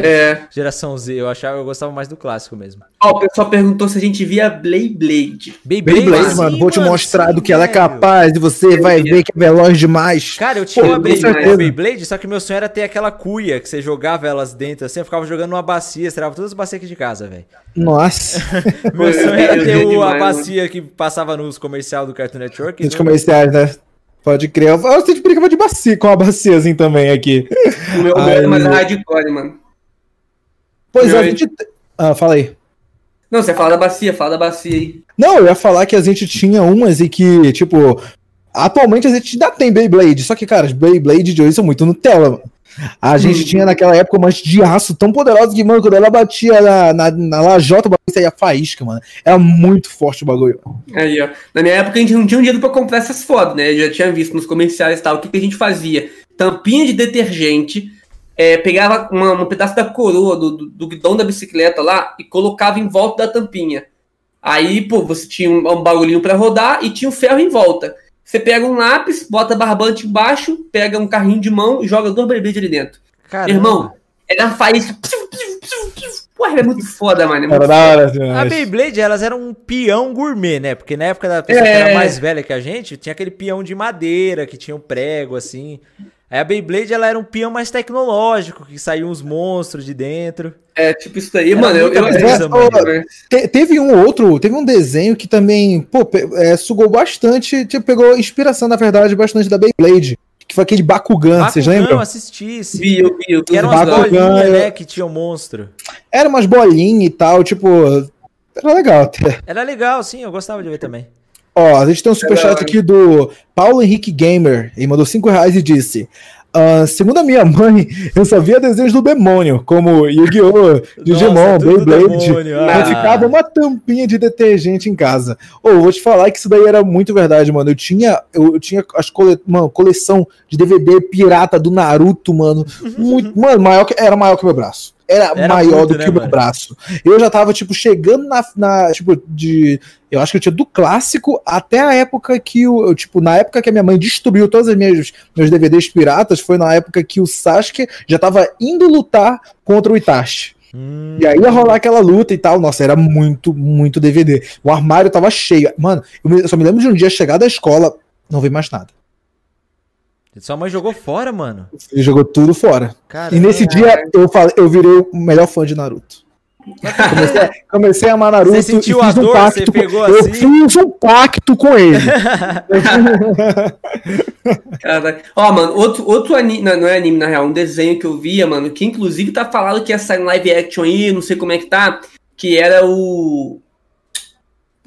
É. Geração Z, eu achava, eu gostava mais do clássico mesmo. Ó, o pessoal perguntou se a gente via Beyblade. Beyblade, Beyblade mano, vou te mostrar sim, do que ela é capaz e você vai ver que é veloz demais. Cara, eu tinha Pô, uma Beyblade, Beyblade, só que meu sonho era ter aquela cuia que você jogava elas dentro, assim, eu ficava jogando numa bacia, tirava todas as bacias aqui de casa, velho. Nossa. meu sonho era ter o, a bacia que passava nos comercial do Cartoon Network. Nos comerciais, né? Pode crer. Eu, eu sempre brincava de bacia, com a bacia assim também aqui. O meu, Aí... meu é mais hardcore, mano. Pois é, a gente. Ah, fala aí. Não, você fala da bacia, fala da bacia aí. Não, eu ia falar que a gente tinha umas e que, tipo, atualmente a gente ainda tem Beyblade, só que, cara, as Beyblade de hoje são muito Nutella, mano. A gente hum. tinha naquela época umas de aço tão poderosas que, mano, quando ela batia na, na, na lajota, o bagulho saía faísca, mano. Era muito forte o bagulho. Aí, ó. Na minha época a gente não tinha um dinheiro pra comprar essas fotos, né? Eu já tinha visto nos comerciais e tal. O que, que a gente fazia? Tampinha de detergente, é, pegava uma, um pedaço da coroa do, do, do, guidão da bicicleta lá e colocava em volta da tampinha. Aí, pô, você tinha um, um bagulhinho para rodar e tinha um ferro em volta. Você pega um lápis, bota barbante embaixo, pega um carrinho de mão e joga dois bebês ali dentro. Caramba. Irmão, era faísca. Porra, é muito foda, mano. É muito foda. A Beyblade, elas eram um peão gourmet, né? Porque na época da pessoa é... que era mais velha que a gente, tinha aquele peão de madeira que tinha um prego, assim. Aí a Beyblade ela era um peão mais tecnológico, que saíam uns monstros de dentro. É, tipo isso daí, era mano. Eu, eu, coisa, mano. Te, teve um outro, teve um desenho que também, pô, é, sugou bastante, tipo, pegou inspiração, na verdade, bastante da Beyblade. Que foi aquele Bakugan, Bakugan vocês lembram? Eu assisti, sim. Vi, eu vi, eu vi. Eram umas bolinhas, né, que tinha um monstro. Era umas bolinhas e tal, tipo... Era legal até. Era legal, sim, eu gostava de ver também. Ó, a gente tem um superchat aqui do Paulo Henrique Gamer. Ele mandou 5 reais e disse: Uh, segundo a minha mãe, eu só via desenhos do demônio, como Yu-Gi-Oh!, Digimon, Beyblade. Ah. ficava uma tampinha de detergente em casa. Ou oh, vou te falar que isso daí era muito verdade, mano. Eu tinha, eu, eu tinha as cole, uma coleção de DVD pirata do Naruto, mano. Muito, mano, maior que, era maior que meu braço era, era maior muito, do né, que o meu braço. Eu já tava, tipo, chegando na, na, Tipo, de. Eu acho que eu tinha do clássico até a época que o. Tipo, na época que a minha mãe destruiu todos os meus, meus DVDs piratas, foi na época que o Sasuke já tava indo lutar contra o Itachi. Hum. E aí ia rolar aquela luta e tal. Nossa, era muito, muito DVD. O armário tava cheio. Mano, eu só me lembro de um dia chegar da escola, não vi mais nada. Sua mãe jogou fora, mano. Ele jogou tudo fora. Caramba. E nesse dia eu, falei, eu virei o melhor fã de Naruto. Comecei a, comecei a amar Naruto. Você sentiu a dor, um pacto, você pegou eu assim? Eu fiz um pacto com ele. Caraca. Ó, mano, outro, outro anime, não, não é anime na real, um desenho que eu via, mano, que inclusive tá falado que ia sair live action aí, não sei como é que tá, que era o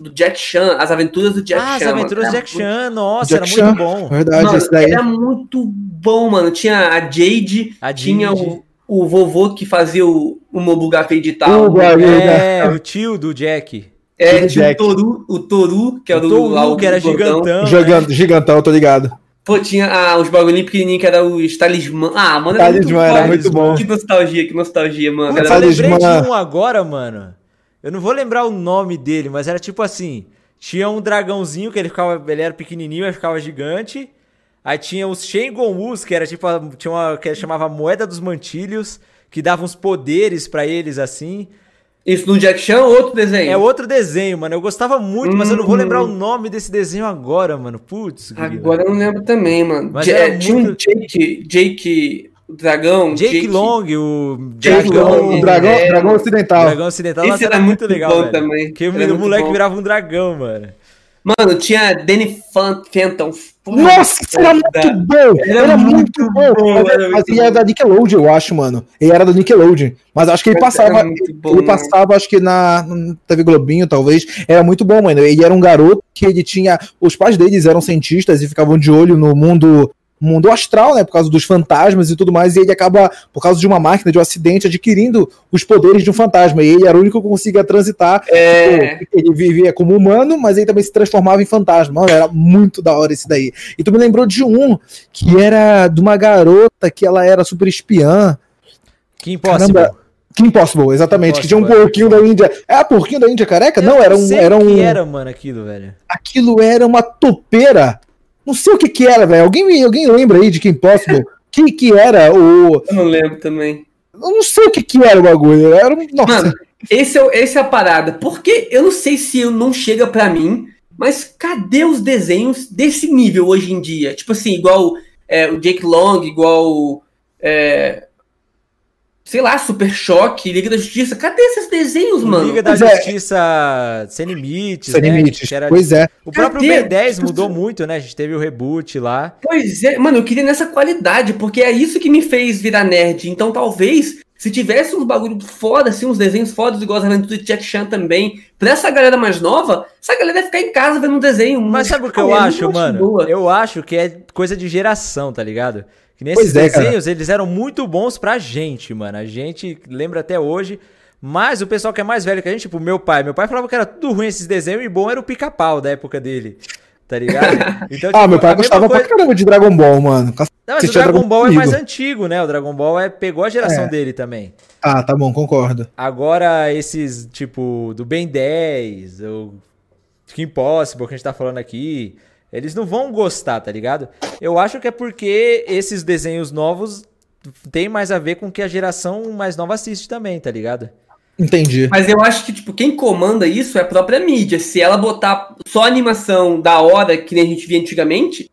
do Jack Chan, as aventuras do Jack ah, Chan. As aventuras do Jack Chan, nossa, Jack era Chan. muito bom. Verdade, mano, daí. Era muito bom, mano. Tinha a Jade, a tinha o, o vovô que fazia o, o Mobugafe de tal. O é, o tio do Jack. É, tinha o Toru, o Toru, que era o, Toru, o, que era gigantão. Gigantão, né? gigantão, tô ligado. Pô, tinha ah, os bagulhinhos pequenininhos que era os talismã. Ah, mano, era talismã muito, era muito bom. Que nostalgia, que nostalgia, mano. Putz, eu lembrei de um agora, mano. Eu não vou lembrar o nome dele, mas era tipo assim: tinha um dragãozinho que ele ficava. Ele era pequenininho, ele ficava gigante. Aí tinha os Shengonwus, que era tipo. Tinha uma que chamava Moeda dos Mantilhos, que dava uns poderes para eles assim. Isso no Jack Chan ou outro desenho? É outro desenho, mano. Eu gostava muito, mas eu não vou lembrar o hum. nome desse desenho agora, mano. Putz. Agora eu não lembro também, mano. Mas é, tinha muito... um Jake, Jake o dragão. Jake, Jake, Long, o Jake dragão, Long, o dragão, é, dragão ocidental. Dragão ocidental Esse era muito legal, velho. também. Porque o moleque bom. virava um dragão, mano. Mano, tinha Danny Phantom. Nossa, isso era muito bom! Era, era muito, bom! bom mas, mas ele era da Nickelodeon, eu acho, mano. Ele era da Nickelodeon. Mas acho que ele passava. Bom, ele passava, acho que na, na TV Globinho, talvez. Era muito bom, mano. Ele era um garoto que ele tinha. Os pais deles eram cientistas e ficavam de olho no mundo mundo astral, né? Por causa dos fantasmas e tudo mais, e ele acaba, por causa de uma máquina, de um acidente, adquirindo os poderes de um fantasma. E ele era o único que conseguia transitar. É... Tipo, ele vivia como humano, mas ele também se transformava em fantasma. Mano, era muito da hora esse daí. E tu me lembrou de um que era de uma garota que ela era super espiã. Que impossível. Caramba, que Impossible, exatamente. Impossible, que tinha um é. porquinho é. da Índia. É, porquinho da Índia careca? Eu não, era um. Era um. que era, mano, aquilo, velho? Aquilo era uma topeira não sei o que que era, velho. Alguém, alguém lembra aí de Kim Possible? que que era o... Eu não lembro também. Eu não sei o que que era o bagulho. Era... Nossa. Mano, esse é, esse é a parada. Porque eu não sei se não chega pra mim, mas cadê os desenhos desse nível hoje em dia? Tipo assim, igual é, o Jake Long, igual... É, sei lá, Super Choque, Liga da Justiça. Cadê esses desenhos, mano? Liga da pois é. Justiça é. Sem Limites, Sem né? Limites, era... pois é. O próprio Ben 10 mudou muito, né? A gente teve o reboot lá. Pois é, mano, eu queria nessa qualidade, porque é isso que me fez virar nerd. Então talvez, se tivesse uns bagulho foda, assim, uns desenhos fodas, igual as Aventuras de Jack Chan também, pra essa galera mais nova, essa galera ia ficar em casa vendo um desenho. Mas sabe o que eu acho, mano? Boa. Eu acho que é coisa de geração, tá ligado? Que nesses é, desenhos, cara. eles eram muito bons pra gente, mano. A gente lembra até hoje. Mas o pessoal que é mais velho que a gente, tipo, meu pai. Meu pai falava que era tudo ruim esses desenhos e bom era o pica-pau da época dele. Tá ligado? Então, tipo, ah, meu pai gostava coisa... pra caramba de Dragon Ball, mano. Não, mas o Dragon, Dragon Ball é mais antigo, né? O Dragon Ball é, pegou a geração é. dele também. Ah, tá bom, concordo. Agora, esses, tipo, do Ben 10, o Kim Possible que a gente tá falando aqui. Eles não vão gostar, tá ligado? Eu acho que é porque esses desenhos novos tem mais a ver com o que a geração mais nova assiste também, tá ligado? Entendi. Mas eu acho que, tipo, quem comanda isso é a própria mídia. Se ela botar só animação da hora, que nem a gente via antigamente,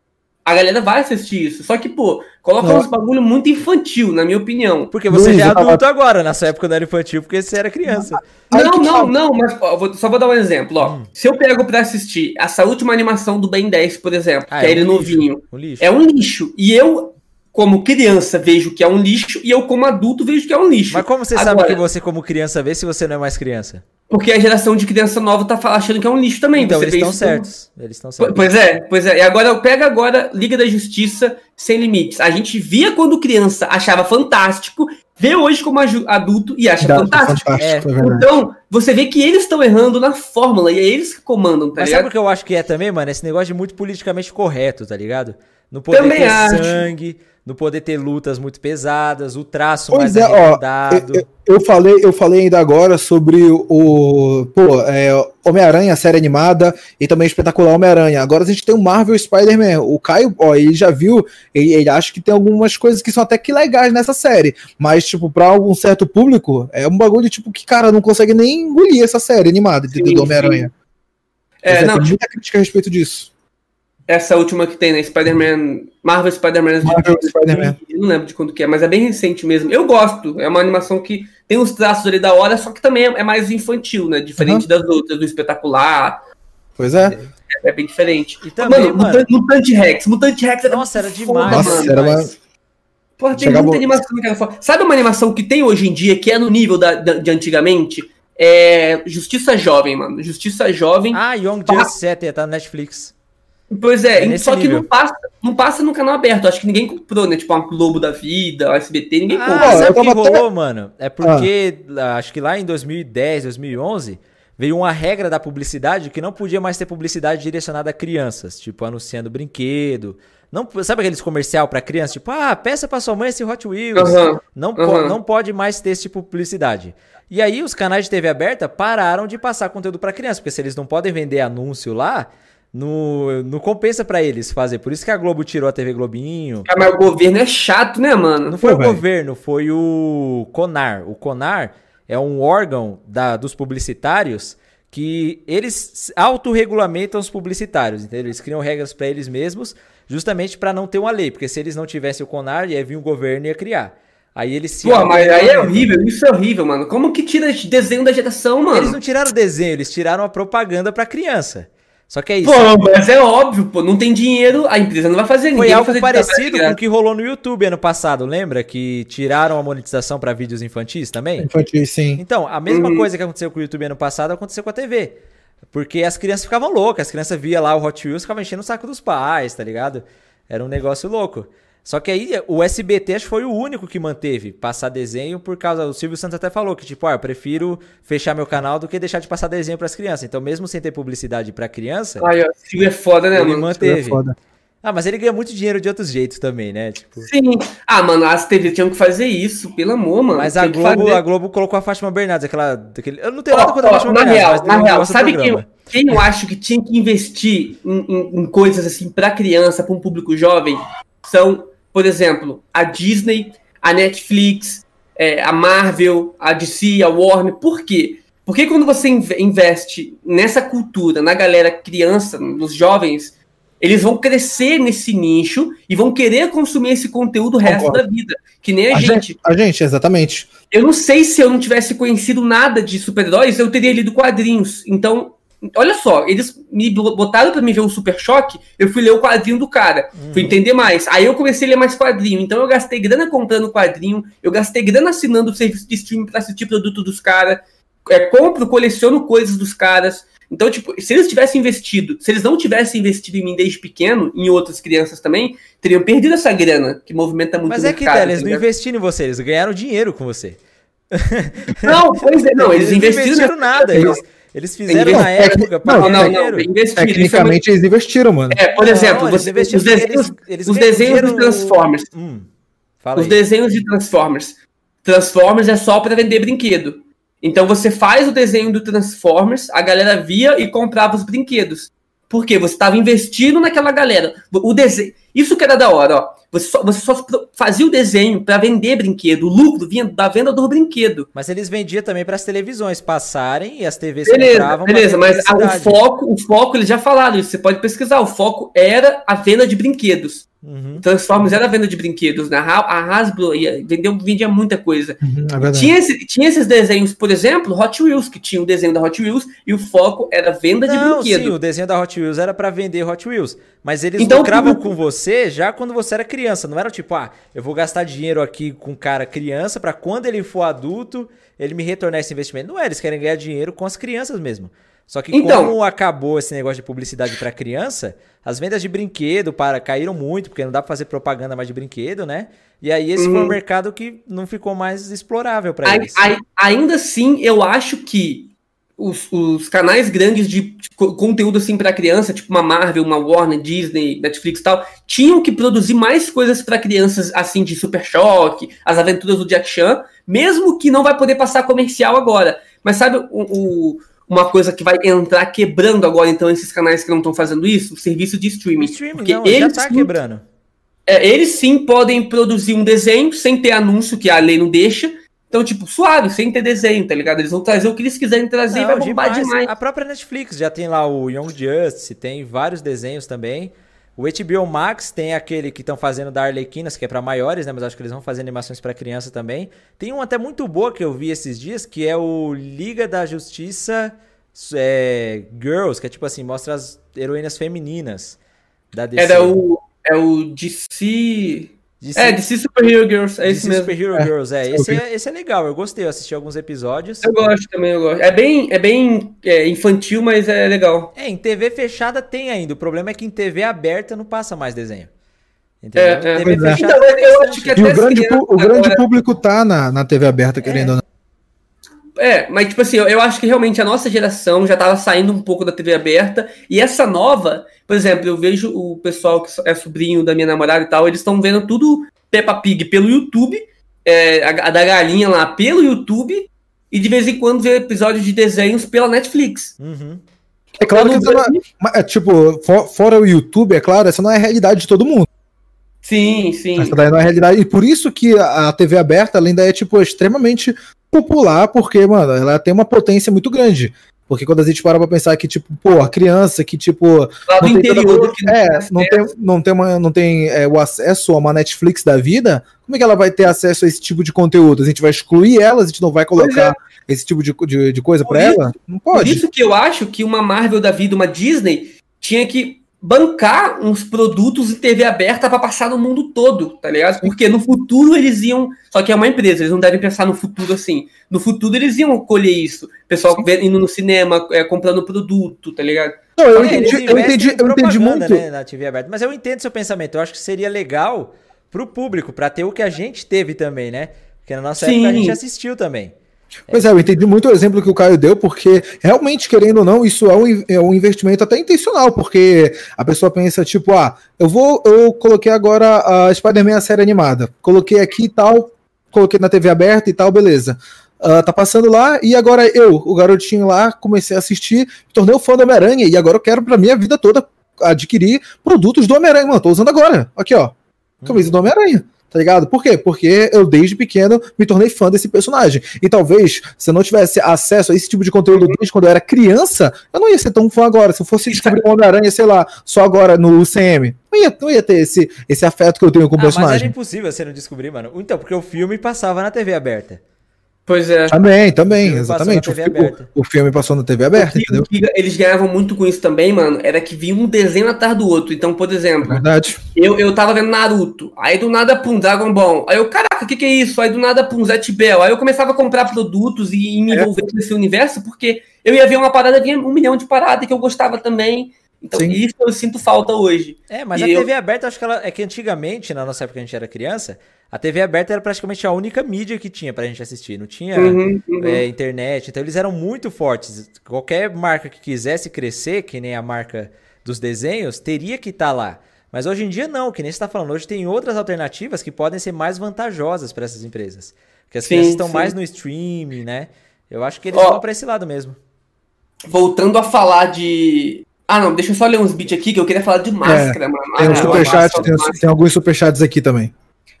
a galera vai assistir isso. Só que, pô, coloca uns bagulho muito infantil, na minha opinião. Porque você já é adulto agora, na sua época não era infantil, porque você era criança. Não, não, não, mas ó, vou, só vou dar um exemplo, ó. Hum. Se eu pego pra assistir essa última animação do Ben 10, por exemplo, ah, que é, é ele um novinho, um é um lixo. E eu, como criança, vejo que é um lixo, e eu, como adulto, vejo que é um lixo. Mas como você Agora, sabe que você, como criança, vê se você não é mais criança? Porque a geração de criança nova tá achando que é um lixo também. Então, eles estão certos. Eles estão certos. Pois é, pois é. E agora eu pego agora Liga da Justiça Sem Limites. A gente via quando criança, achava fantástico, vê hoje como adulto e acha Dá, fantástico. fantástico é. Então, você vê que eles estão errando na fórmula e é eles que comandam, tá Mas ligado? sabe o que eu acho que é também, mano? Esse negócio de muito politicamente correto, tá ligado? No poder também ter acho. sangue no poder ter lutas muito pesadas, o traço pois mais é, arredondado. Ó, eu, eu, falei, eu falei ainda agora sobre o pô, é, Homem-Aranha, série animada, e também espetacular Homem-Aranha. Agora a gente tem o Marvel Spider-Man. O Caio, ó, ele já viu, ele, ele, acha que tem algumas coisas que são até que legais nessa série, mas, tipo, pra algum certo público, é um bagulho, tipo, que, cara, não consegue nem engolir essa série animada sim, do Homem-Aranha. É, não, tem muita crítica a respeito disso essa última que tem, né? Spider-Man. Marvel Spider-Man. Marvel Spider-Man. Não lembro de quando que é, mas é bem recente mesmo. Eu gosto. É uma animação que tem uns traços ali da hora, só que também é mais infantil, né? Diferente uhum. das outras, do espetacular. Pois é. É, é bem diferente. E também, mano, mano, Mutante Rex. Mutante Rex era Nossa, era demais. Nossa, mano, era uma... Porra, tem Chegava... muita animação que era foda. Sabe uma animação que tem hoje em dia, que é no nível da, da de antigamente? É Justiça Jovem, mano. Justiça Jovem. Ah, Young Justice, tá no Netflix. Pois é, é só que não passa, não passa no canal aberto. Acho que ninguém comprou, né? Tipo, a Globo da Vida, a SBT, ninguém ah, comprou. Sabe o que rolou, até... mano? É porque, ah. acho que lá em 2010, 2011, veio uma regra da publicidade que não podia mais ter publicidade direcionada a crianças, tipo, anunciando brinquedo, Não, sabe aqueles comercial para criança, tipo, ah, peça para sua mãe esse Hot Wheels. Uhum, não, uhum. Po não pode mais ter esse tipo de publicidade. E aí os canais de TV aberta pararam de passar conteúdo para criança, porque se eles não podem vender anúncio lá, no, não compensa para eles fazer. Por isso que a Globo tirou a TV Globinho. Ah, mas o governo é chato, né, mano? Não foi Pô, o véio. governo, foi o CONAR. O CONAR é um órgão da, dos publicitários que eles autorregulamentam os publicitários, entendeu? Eles criam regras para eles mesmos, justamente para não ter uma lei, porque se eles não tivessem o CONAR, ia vir o governo e ia criar. Aí eles se. Pô, mas aí é horrível, isso é horrível, mano. Como que tira desenho da geração, mano? Eles não tiraram o desenho, eles tiraram a propaganda pra criança. Só que é isso. Pô, mas é óbvio, pô, não tem dinheiro, a empresa não vai fazer Foi algo fazer parecido com o que rolou no YouTube ano passado, lembra? Que tiraram a monetização para vídeos infantis também? Infantis, sim. Então, a mesma uhum. coisa que aconteceu com o YouTube ano passado aconteceu com a TV. Porque as crianças ficavam loucas, as crianças via lá o Hot Wheels, ficavam enchendo o saco dos pais, tá ligado? Era um negócio louco. Só que aí o SBT acho que foi o único que manteve passar desenho por causa. O Silvio Santos até falou que, tipo, ah, eu prefiro fechar meu canal do que deixar de passar desenho para as crianças. Então, mesmo sem ter publicidade para criança. Ai, o Silvio é foda, né, ele mano? É manteve. É foda. Ah, mas ele ganha muito dinheiro de outros jeitos também, né? Tipo... Sim. Ah, mano, as TV tinham que fazer isso, pelo amor, mano. Mas a Globo, a Globo colocou a Fátima Bernardes, aquela. Daquele... Eu não tenho nada contra a Fátima na Bernardes. Real, na real, sabe quem, quem eu acho que tinha que investir em, em, em coisas assim pra criança, pra um público jovem? São por exemplo, a Disney, a Netflix, é, a Marvel, a DC, a Warner. Por quê? Porque quando você investe nessa cultura, na galera criança, nos jovens, eles vão crescer nesse nicho e vão querer consumir esse conteúdo o resto da vida. Que nem a, a gente. gente. A gente, exatamente. Eu não sei se eu não tivesse conhecido nada de super-heróis, eu teria lido quadrinhos. Então, Olha só, eles me botaram para me ver um super choque, eu fui ler o quadrinho do cara, uhum. fui entender mais. Aí eu comecei a ler mais quadrinho. Então eu gastei grana comprando quadrinho, eu gastei grana assinando o serviço de streaming para assistir produto dos caras. É, compro, coleciono coisas dos caras. Então, tipo, se eles tivessem investido, se eles não tivessem investido em mim desde pequeno, em outras crianças também, teriam perdido essa grana, que movimenta muito Mas é que, tá, eles não investiram em você, eles ganharam dinheiro com você. Não, pois é, não, eles, eles investiram, investiram nada. Eles, eles fizeram na época para não, não, não, investiram. Tecnicamente eles investiram, mano. É, por exemplo, não, você, os desenhos, eles, os desenhos de Transformers. Hum, os aí. desenhos de Transformers. Transformers é só para vender brinquedo. Então você faz o desenho do Transformers, a galera via e comprava os brinquedos. Por quê? Você estava investindo naquela galera. O desenho, isso que era da hora, ó. Você só, você só fazia o desenho para vender brinquedo. O lucro vinha da venda do brinquedo. Mas eles vendiam também para as televisões passarem e as TVs beleza, compravam. Beleza, mas o foco, o foco, eles já falaram isso. Você pode pesquisar. O foco era a venda de brinquedos. Uhum. Transformers era venda de brinquedos, né? A Hasbro ia, vendeu, vendia muita coisa. Uhum, é tinha, esse, tinha esses desenhos, por exemplo, Hot Wheels, que tinha o desenho da Hot Wheels e o foco era venda Não, de brinquedos. Sim, o desenho da Hot Wheels era para vender Hot Wheels. Mas eles então, lucravam com você já quando você era criança. Não era tipo, ah, eu vou gastar dinheiro aqui com o cara criança para quando ele for adulto ele me retornar esse investimento. Não é, eles querem ganhar dinheiro com as crianças mesmo. Só que então, como acabou esse negócio de publicidade para criança, as vendas de brinquedo para caíram muito, porque não dá para fazer propaganda mais de brinquedo, né? E aí esse foi um mercado que não ficou mais explorável para eles. Ainda assim, eu acho que os, os canais grandes de, de conteúdo assim para criança, tipo uma Marvel, uma Warner, Disney, Netflix e tal, tinham que produzir mais coisas para crianças assim de Super Choque, as aventuras do Jack Chan, mesmo que não vai poder passar comercial agora. Mas sabe o, o uma coisa que vai entrar quebrando agora, então, esses canais que não estão fazendo isso, o serviço de streaming. streaming Porque não, eles já tá sim, quebrando. É, eles sim podem produzir um desenho sem ter anúncio, que a lei não deixa. Então, tipo, suave, sem ter desenho, tá ligado? Eles vão trazer o que eles quiserem trazer não, e vai bombar demais. demais. A própria Netflix já tem lá o Young Justice, tem vários desenhos também. O HBO Max tem aquele que estão fazendo da Arlequinas, que é para maiores, né? Mas acho que eles vão fazer animações para criança também. Tem um até muito boa que eu vi esses dias, que é o Liga da Justiça é, Girls, que é tipo assim, mostra as heroínas femininas da DC. Era o, é o DC... DC... É, DC Super Hero Girls, é DC esse mesmo. Super Hero é. Girls, é. Esse, é. esse é legal, eu gostei, eu assisti alguns episódios. Eu gosto também, eu gosto. É bem, é bem é, infantil, mas é legal. É, em TV fechada tem ainda, o problema é que em TV aberta não passa mais desenho. Entendeu? É, TV é. fechada então, eu acho que até e o grande, o grande público tá na, na TV aberta, querendo ou não. É, mas tipo assim, eu, eu, acho que realmente a nossa geração já tava saindo um pouco da TV aberta, e essa nova, por exemplo, eu vejo o pessoal que é sobrinho da minha namorada e tal, eles estão vendo tudo Peppa Pig pelo YouTube, é, a, a, da galinha lá pelo YouTube, e de vez em quando vê episódios de desenhos pela Netflix. Uhum. É claro que não, é, tipo, for, fora o YouTube, é claro, essa não é a realidade de todo mundo. Sim, sim. Essa daí não é a realidade. E por isso que a, a TV aberta, ela ainda é, tipo, extremamente popular, porque, mano, ela tem uma potência muito grande. Porque quando a gente para pra pensar que, tipo, pô, a criança que, tipo. Lá não tem interior, que é, não tem, não tem, uma, não tem é, o acesso a uma Netflix da vida, como é que ela vai ter acesso a esse tipo de conteúdo? A gente vai excluir ela, a gente não vai colocar é. esse tipo de, de, de coisa para ela? Não pode. Por isso que eu acho que uma Marvel da vida, uma Disney, tinha que bancar uns produtos em TV aberta para passar no mundo todo, tá ligado? Porque no futuro eles iam. Só que é uma empresa, eles não devem pensar no futuro assim. No futuro eles iam colher isso. Pessoal indo no cinema, é, comprando produto, tá ligado? Não, eu, é, entendi, eu entendi, eu entendi muito. Né, na TV aberta. Mas eu entendo seu pensamento. Eu acho que seria legal pro público, para ter o que a gente teve também, né? Porque na nossa Sim. época a gente assistiu também. Pois é, eu entendi muito o exemplo que o Caio deu, porque realmente, querendo ou não, isso é um, é um investimento até intencional, porque a pessoa pensa, tipo, ah, eu vou, eu coloquei agora a Spider-Man a série animada, coloquei aqui e tal, coloquei na TV aberta e tal, beleza. Uh, tá passando lá, e agora eu, o garotinho lá, comecei a assistir, tornei um fã do Homem-Aranha, e agora eu quero pra minha vida toda adquirir produtos do Homem-Aranha, mano, tô usando agora, aqui ó, camisa do Homem-Aranha. Tá ligado? Por quê? Porque eu, desde pequeno, me tornei fã desse personagem. E talvez, se eu não tivesse acesso a esse tipo de conteúdo desde quando eu era criança, eu não ia ser tão fã agora. Se eu fosse descobrir o Homem-Aranha, sei lá, só agora no UCM, não ia, não ia ter esse, esse afeto que eu tenho com o ah, personagem. Mas era impossível você não descobrir, mano. Então, porque o filme passava na TV aberta. Pois é. Também, também, exatamente. O filme, o, filme, passou na TV aberta, entendeu? eles ganhavam muito com isso também, mano, era que vinha um desenho atrás do outro. Então, por exemplo, Verdade. Eu, eu tava vendo Naruto, aí do nada, pum, Dragon Ball. Aí eu, caraca, o que que é isso? Aí do nada, pum, Zet Bell. Aí eu começava a comprar produtos e, e me é. envolver é. nesse universo, porque eu ia ver uma parada, vinha um milhão de paradas que eu gostava também. Então, Sim. isso eu sinto falta hoje. É, mas e a TV aberta, acho que ela. É que antigamente, na nossa época que a gente era criança, a TV aberta era praticamente a única mídia que tinha pra gente assistir. Não tinha uhum, uhum. É, internet. Então, eles eram muito fortes. Qualquer marca que quisesse crescer, que nem a marca dos desenhos, teria que estar tá lá. Mas hoje em dia, não, que nem você está falando. Hoje tem outras alternativas que podem ser mais vantajosas para essas empresas. Porque as sim, crianças estão sim. mais no streaming, né? Eu acho que eles Ó, vão para esse lado mesmo. Voltando a falar de ah, não, deixa eu só ler uns bits aqui que eu queria falar de máscara, é, mano. Tem, um superchat, tem, tem, alguns superchats aqui também.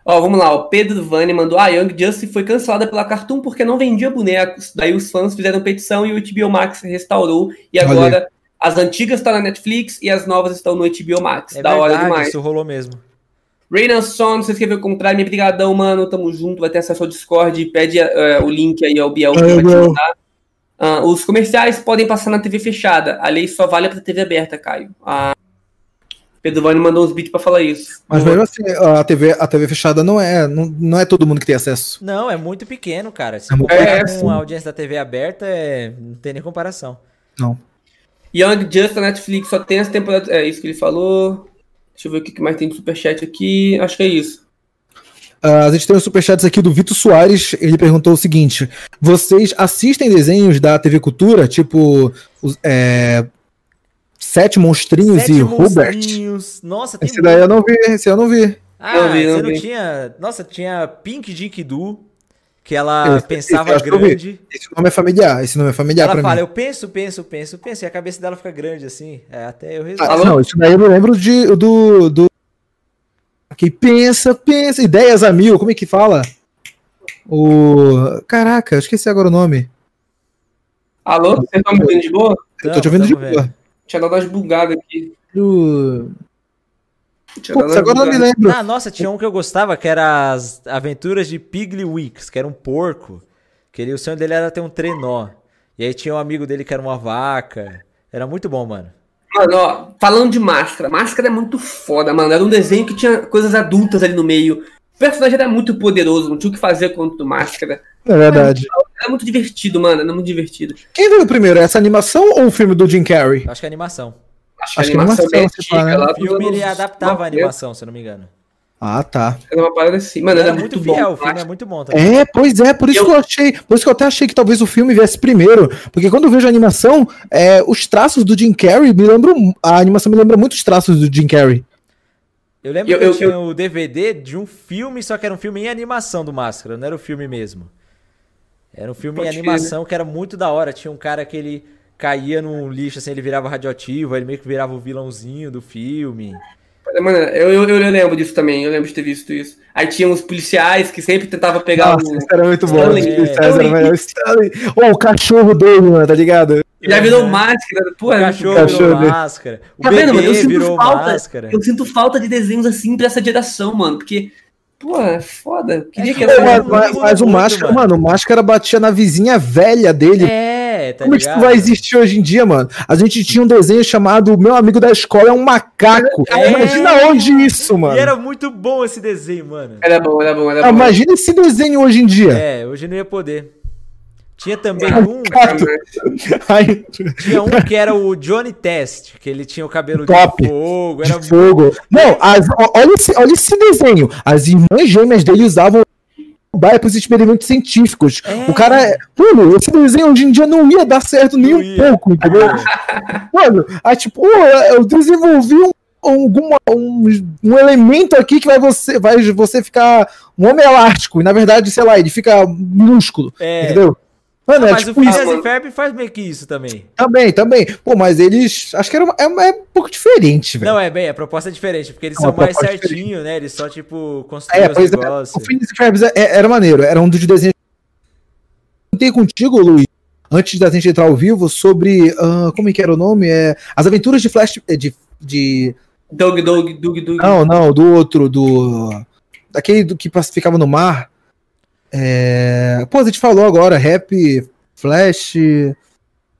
Ó, vamos lá, o Pedro Vani mandou: Ah, Young Justice foi cancelada pela Cartoon porque não vendia bonecos. Daí os fãs fizeram petição e o HBO Max restaurou. E agora as antigas estão na Netflix e as novas estão no HBO Max. É da verdade, hora demais. Isso rolou mesmo. Reina Son, você escreveu com Prime, brigadão, mano. Tamo junto, vai ter acesso ao Discord. Pede uh, o link aí ao Biel que vai te mandar. Uh, os comerciais podem passar na TV fechada. A lei só vale para TV aberta, Caio. Uh, Pedro Vani mandou uns bits para falar isso. Mas mesmo assim, a TV, a TV fechada não é, não, não é todo mundo que tem acesso. Não, é muito pequeno, cara. Se é comparar é, com a audiência da TV aberta, é, não tem nem comparação. Não. Young Just a Netflix só tem as temporadas. É isso que ele falou. Deixa eu ver o que mais tem de superchat aqui. Acho que é isso. Uh, a gente tem um superchats aqui do Vitor Soares. Ele perguntou o seguinte: Vocês assistem desenhos da TV Cultura, tipo é, Sete Monstrinhos Sete e monstrinhos. Hubert? Nossa, tem Esse daí eu não vi, esse eu não vi. Ah, eu vi, você não vi. tinha. Nossa, tinha Pink Dink Do, que ela esse, pensava esse grande. Esse nome é familiar, esse nome é familiar ela fala, mim. eu penso, penso, penso, penso, e a cabeça dela fica grande assim. É, até eu resolvo. Ah, não, isso daí eu lembro de, do, do que pensa, pensa, ideias a mil, como é que fala? O. Caraca, eu esqueci agora o nome. Alô, você tá me ouvindo de boa? Eu tô te ouvindo de boa. Tinha dado umas bugadas aqui. Do. Putz, agora não me lembro. Ah, nossa, tinha um que eu gostava que era as aventuras de Piggly Wicks, que era um porco. Que ele, o sonho dele era ter um trenó. E aí tinha um amigo dele que era uma vaca. Era muito bom, mano. Mano, ó, falando de máscara, máscara é muito foda, mano. Era um desenho que tinha coisas adultas ali no meio. O personagem era muito poderoso, não tinha o que fazer contra o máscara. É verdade. Era muito, era muito divertido, mano. Era muito divertido. Quem veio primeiro? Essa animação ou o filme do Jim Carrey? Acho que é animação. Acho, Acho que é animação, é animação né? O filme ele adaptava a animação, se eu não me engano. Ah, tá. Era uma parada assim. Mano, Era era, muito muito, fiel, bom. o filme é muito bom também. É, pois é, por isso Eu- que eu achei. Por isso que eu até achei que talvez o filme viesse primeiro. Porque quando eu vejo a animação, é, os traços do Jim Carrey me lembram. A animação me lembra muito os traços do Jim Carrey. Eu lembro Eu- que eu, eu- tinha o DVD de um filme, só que era um filme em animação do Máscara, não era o filme mesmo. Era um filme Pode em animação que era muito da hora. Tinha um cara que ele caía num lixo, assim, ele virava radioativo, aí ele meio que virava o vilãozinho do filme. Mano, eu, eu, eu lembro disso também, eu lembro de ter visto isso. Aí tinha uns policiais que sempre tentavam pegar Nossa, o. isso era muito bom. Stanley, Stanley, Stanley. era melhor. Stanley. Ô, o cachorro dele, mano, tá ligado? Já virou É. máscara. Pô, O é muito cachorro. Cachorro virou dele. máscara. O Tá vendo, mano? Eu sinto falta. máscara. Eu sinto falta de desenhos assim pra essa geração, mano. Porque, pô, é foda. Queria É que Pô, mas, mas- mas o Máscara, mano. mano, o Máscara batia na vizinha velha dele. É, tá Como isso ligado? vai existir hoje em dia, mano? A gente tinha um desenho chamado Meu Amigo da Escola é um Macaco. É. Imagina onde isso, mano. E era muito bom esse desenho, mano. Era bom, era bom, era bom. imagina esse desenho hoje em dia. É, hoje não ia poder. Tinha também Ah, um. Ai, tinha um que era o Johnny Test, que ele tinha o cabelo Top. de fogo, era de fogo. Não, as- olha, esse, olha esse desenho. As irmãs gêmeas dele usavam baia para os experimentos científicos. É. O cara é. Mano, esse desenho hoje em dia não ia dar certo nem Não um ia. pouco, entendeu? Mano, aí, tipo, "Ô, eu desenvolvi um, alguma, um, um elemento aqui que vai você, vai você ficar um homem elástico. E na verdade, sei lá, ele fica minúsculo. É. Entendeu? Mano, é mas tipo o isso. Phineas e Ferb faz meio que isso também. Também, também. Pô, mas eles. Acho que era, uma- é, é um pouco diferente, velho. Não, é bem, a proposta é diferente, porque eles Não, são mais é certinhos, né? Eles só, tipo, construem É, os pois é. negócios. O Phineas e Ferb é- é- era maneiro. Era um dos desenhos. Contei contigo, Luiz, antes da gente entrar ao vivo, sobre. ah, como é que era o nome? É, As Aventuras de Flash. é, De, de. Doug, Doug, Doug, Doug. Não, não, do outro, do. Daquele do que ficava no mar. É... Pô, a gente falou agora, Rap, Flash.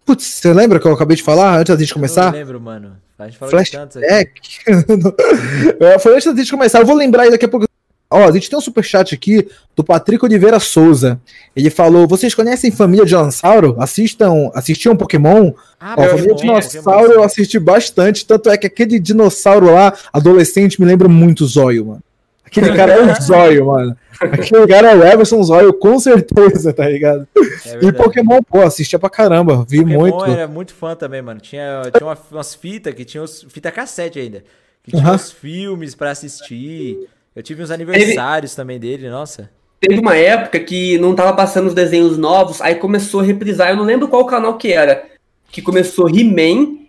Putz, você lembra que eu acabei de falar antes da gente Eu começar? não lembro, mano. A gente falou. Flashback. É, Foi antes da gente começar. Eu vou lembrar aí daqui a pouco. Ó, a gente tem um superchat aqui do Patrick Oliveira Souza. Ele falou: vocês conhecem Família Dinossauro? Assistam, assistiam Pokémon? Ah, Ó, Família Dinossauro eu assisti bastante. Tanto é que aquele dinossauro lá, adolescente, me lembra muito Zóio, mano. Aquele cara é um zóio, mano. Aquele cara é o Everson Zóio, com certeza, tá ligado? É E. Pokémon, pô, assistia pra caramba, vi Pokémon muito. era muito fã também, mano. Tinha, tinha uma- umas fitas que tinha os, fita cassete ainda. Que tinha Aham. os filmes pra assistir. Eu tive uns aniversários também dele, nossa. Teve uma época que não tava passando os desenhos novos, aí começou a reprisar, eu não lembro qual canal que era, que começou He-Man,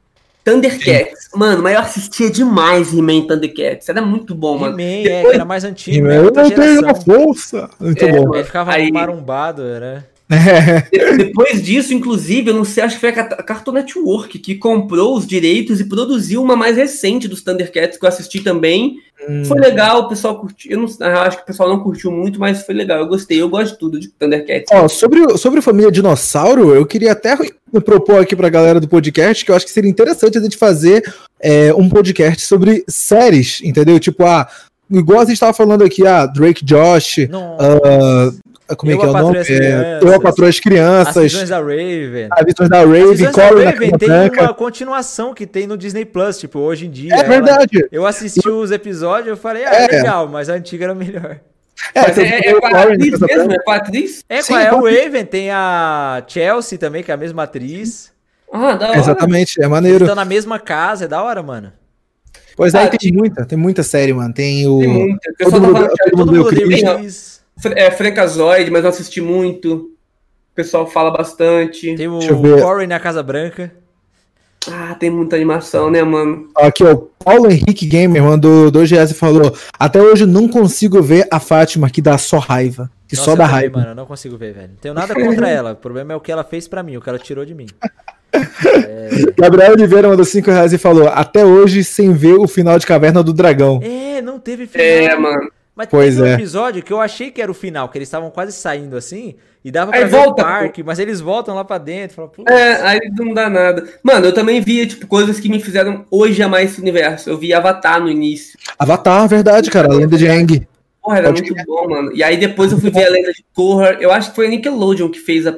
Thundercats. Mano, mas eu assistia demais He-Man Thundercats, era muito bom, mano. He-Man, é, que era mais antigo, né? Eu tenho força. Muito É, bom. Ele ficava Aí- marumbado, era. De- Depois disso, inclusive, eu não sei, acho que foi a a Cartoon Network que comprou os direitos e produziu uma mais recente dos Thundercats que eu assisti também. Hum. Foi legal, o pessoal curtiu. Eu não, eu acho que o pessoal não curtiu muito, mas foi legal. Eu gostei, eu gosto de tudo de Thundercats. Ó, sobre, o- sobre Família Dinossauro, eu queria até propor aqui pra galera do podcast que eu acho que seria interessante a gente fazer é, um podcast sobre séries, entendeu? Tipo, ah, igual a gente tava falando aqui, ah, Drake Josh, ah, como é que é a o nome? as É, Crianças. eu, a Patroa as as Crianças, visões da Raven. a Visões da As Raven, visões da Raven tem Branca. uma continuação que tem no Disney Plus, tipo, hoje em dia. É ela- verdade. Eu assisti os episódios e eu falei, ah, É. legal, mas a antiga era melhor. É, Mas é, o é com a atriz mesmo? É com a atriz? É, Sim, qual é o Raven? Tem a Chelsea também, que é a mesma atriz. Ah, da hora. Exatamente, é Eles maneiro. estão na mesma casa, é da hora, mano. Pois é, Ah, tem muita, tem muita série, mano. Tem o. Tem muita. O pessoal Todo tá mundo- falando que todo todo mundo Chris. É Francazoide, mas eu assisti muito. O pessoal fala bastante. tem o. Corey na Casa Branca. Ah, tem muita animação, né, mano? Aqui, ó, Paulo Henrique Gamer mandou dois reais e falou: Até hoje não consigo ver a Fátima que dá só raiva. Que Nossa, só eu dá também, raiva. mano, eu não consigo ver, velho. Não tenho nada contra ela. O problema é o que ela fez pra mim, o que ela tirou de mim. Gabriel Oliveira mandou 5 reais e falou: Até hoje sem ver o final de Caverna do Dragão. É, não teve final. É, mano. Mas Pois teve um é. episódio que eu achei que era o final, que eles estavam quase saindo assim, e dava Aí pra ver o volta, parque, mas eles voltam lá pra dentro. Fala, "Putz, É, aí não dá nada. Mano, eu também via, tipo, coisas que me fizeram hoje amar esse universo. Eu vi Avatar no início. Avatar, verdade, cara. A lenda de Aang. Porra, era Pode muito bom, mano. E aí depois eu fui ver a lenda de Korra. Eu acho que foi a Nickelodeon que fez a.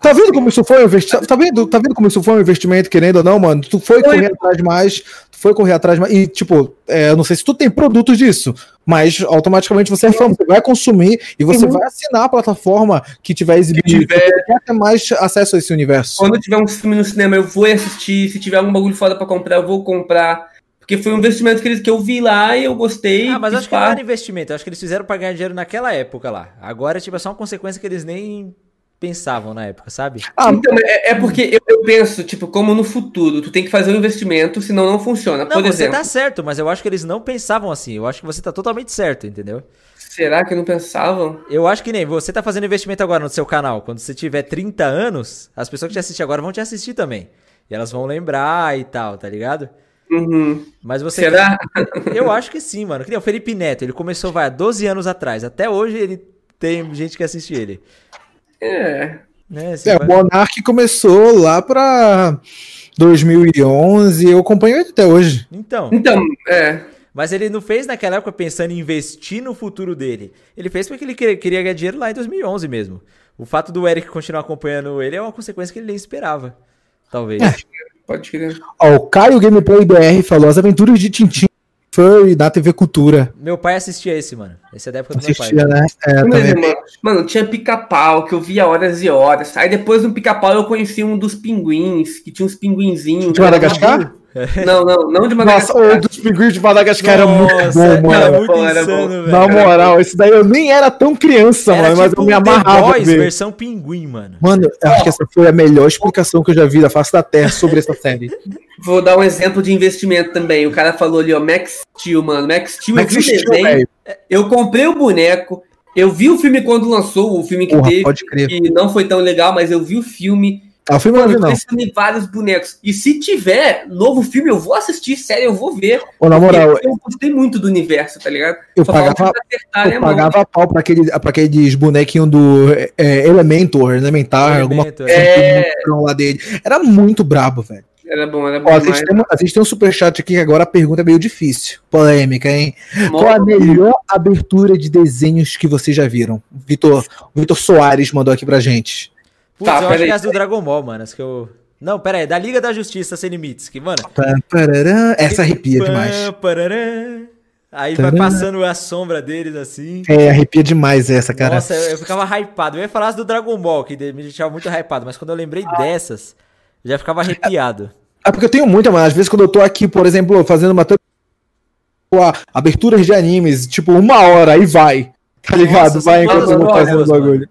Tá vendo como isso foi um investimento? Tá vendo, tá vendo como isso foi um investimento, querendo ou não, mano? Tu foi, correr atrás mais, tu foi correr atrás mais. E, tipo, é, eu não sei se tu tem produtos disso, mas automaticamente você é fã, você vai consumir e você uhum. vai assinar a plataforma que tiver exibindo. Que tiver... quer ter mais acesso a esse universo. Quando tiver um filme no cinema, eu vou assistir. Se tiver algum bagulho foda pra comprar, eu vou comprar. Porque foi um investimento que, eles, que eu vi lá e eu gostei. Ah, mas acho que não era investimento. Acho que eles fizeram pra ganhar dinheiro naquela época lá. Agora, tipo, é só uma consequência que eles nem pensavam na época, sabe? Ah, então, é, é porque eu, eu, penso, tipo, como no futuro, tu tem que fazer um investimento, senão não funciona. Não, Por você exemplo, tá certo, mas eu acho que eles não pensavam assim. Eu acho que você tá totalmente certo, entendeu? Será que não pensavam? Eu acho que nem você tá fazendo investimento agora no seu canal. Quando você tiver 30 anos, as pessoas que te assistem agora vão te assistir também. E elas vão lembrar e tal, tá ligado? Uhum. Mas você. Será? Eu acho que sim, mano. Que nem o Felipe Neto, ele começou, vai, há 12 anos atrás. Até hoje ele tem gente que assiste ele. É. Né, é, vai... o Monark começou lá pra 2011 eu acompanho ele até hoje. Então. Então, é. Mas ele não fez naquela época pensando em investir no futuro dele. Ele fez porque ele queria ganhar dinheiro lá em 2011 mesmo. O fato do Eric continuar acompanhando ele é uma consequência que ele nem esperava. Talvez. É. Pode crer. Ó, o Caio Gameplay BR falou as aventuras de Tintin Furry da TV Cultura. Meu pai assistia esse, mano. Esse é da época do assistia, meu pai. Né? É, também. Mano, mano, tinha pica-pau que eu via horas e horas. Aí depois do pica-pau eu conheci um dos pinguins, que tinha uns pinguinzinhos. De Madagascar? Não, não, não de Madagascar. Nossa, o dos pinguins de Madagascar era muito bom, mano. Era muito insano, Na moral, esse daí eu nem era tão criança, era mano, tipo mas eu me amarrava. The Boys, versão pinguim, mano. Mano, eu acho que essa foi a melhor explicação que eu já vi da face da Terra sobre essa série. Vou dar um exemplo de investimento também. O cara falou ali, ó, Max Steel, mano. Max Steel, Max eu vi Steel, desenho. Eu comprei o boneco. Eu vi o filme quando lançou, o filme que Porra, teve, que não foi tão legal, mas eu vi o filme. Ah, o filme Mano, não. pensando em vários bonecos. E se tiver novo filme, eu vou assistir, sério, eu vou ver. Ô, na moral, eu gostei muito do universo, tá ligado? Eu Só pagava, acertar, eu né, pagava pau pra, aquele, pra aqueles bonequinhos do é, Elementor, Elementar, alguma coisa é... lá dele. Era muito brabo, velho. Era bom, era bom. Ó, a, gente tem, a gente tem um superchat aqui que agora a pergunta é meio difícil. Polêmica, hein? Qual a melhor abertura de desenhos que vocês já viram? Vitor, Vitor Soares mandou aqui pra gente. Putz, tá, eu acho que é as do Dragon Ball, mano. As que eu. Não, pera aí, da Liga da Justiça Sem Limites, que, mano. Essa arrepia demais. Aí vai passando a sombra deles assim. É, arrepia demais essa, cara. Nossa, eu, eu ficava hypado. Eu ia falar as do Dragon Ball, que me deixava muito hypado, mas quando eu lembrei dessas, eu já ficava arrepiado. É porque eu tenho muita, mas às vezes quando eu tô aqui, por exemplo, fazendo uma aberturas de animes, tipo, uma hora, aí vai. Tá ligado? Nossa, vai enquanto eu vou fazendo o bagulho.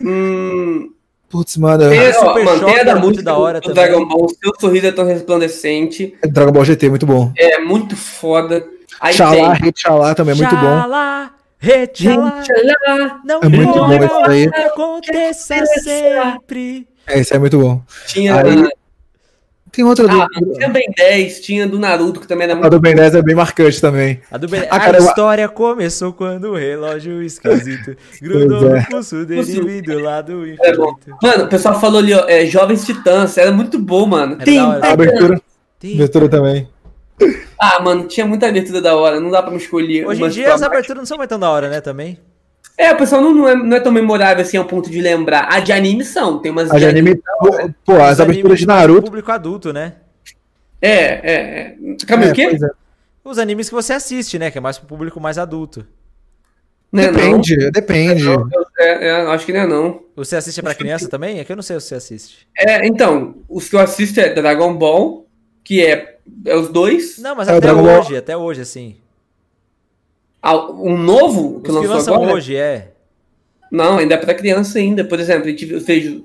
Hum, Putz, mano. Tem, ó, mano, da música da hora do. Dragon Ball, seu sorriso é tão resplandecente. Dragon Ball GT, muito bom. É muito foda. Aí Xalá, tem... Xalá também é muito bom. Xalá, Xalá, não é muito bom isso aí. Aconteça sempre. É, isso é muito bom. Tinha aí... Tem outra ah, do. Tinha Ben 10, tinha do Naruto, que também era muito. A do Ben 10 é bem marcante também. A, do ben... ah, cara, a história começou quando o relógio esquisito grudou é. no pulso dele vindo lá do infinito. É mano, o pessoal falou ali, ó, é, Jovens Titãs, era muito bom, mano. Tem, a abertura. Tem. Abertura também. Ah, mano, tinha muita abertura da hora, não dá pra me escolher. Hoje em dia as aberturas não são mais tão da hora, né, também? É, o pessoal não, não, é, não é tão memorável assim ao ponto de lembrar. A de anime são, tem umas. A de anime. Pô, pô as aberturas de Naruto. Público adulto, né? É, é. é. Calma, é, o quê? É. Os animes que você assiste, né? Que é mais pro público mais adulto. Não é depende, não? depende. É, é, acho que não é não. Você assiste pra criança também? É que eu não sei se você assiste. É, então, os que eu assisto é Dragon Ball, que é, é os dois. Não, mas até hoje, Ball. até hoje, assim. Ah, um novo que Os lançou que agora? hoje, é. Não, ainda é para criança ainda. Por exemplo, a gente fez...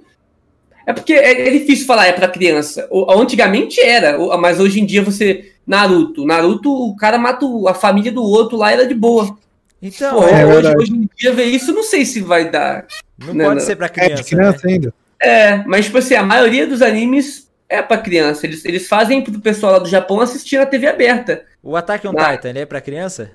É porque é, é difícil falar é para criança. Antigamente era, mas hoje em dia você... Naruto. Naruto, o cara mata a família do outro lá, era de boa. Então, Pô, é hoje, hoje, em dia ver isso, não sei se vai dar. Não né, pode não. ser para criança. É criança né? ainda. É, mas tipo assim, a maioria dos animes é para criança. Eles, eles fazem pro pessoal lá do Japão assistir na TV aberta. O Attack on na... Titan, ele é para criança?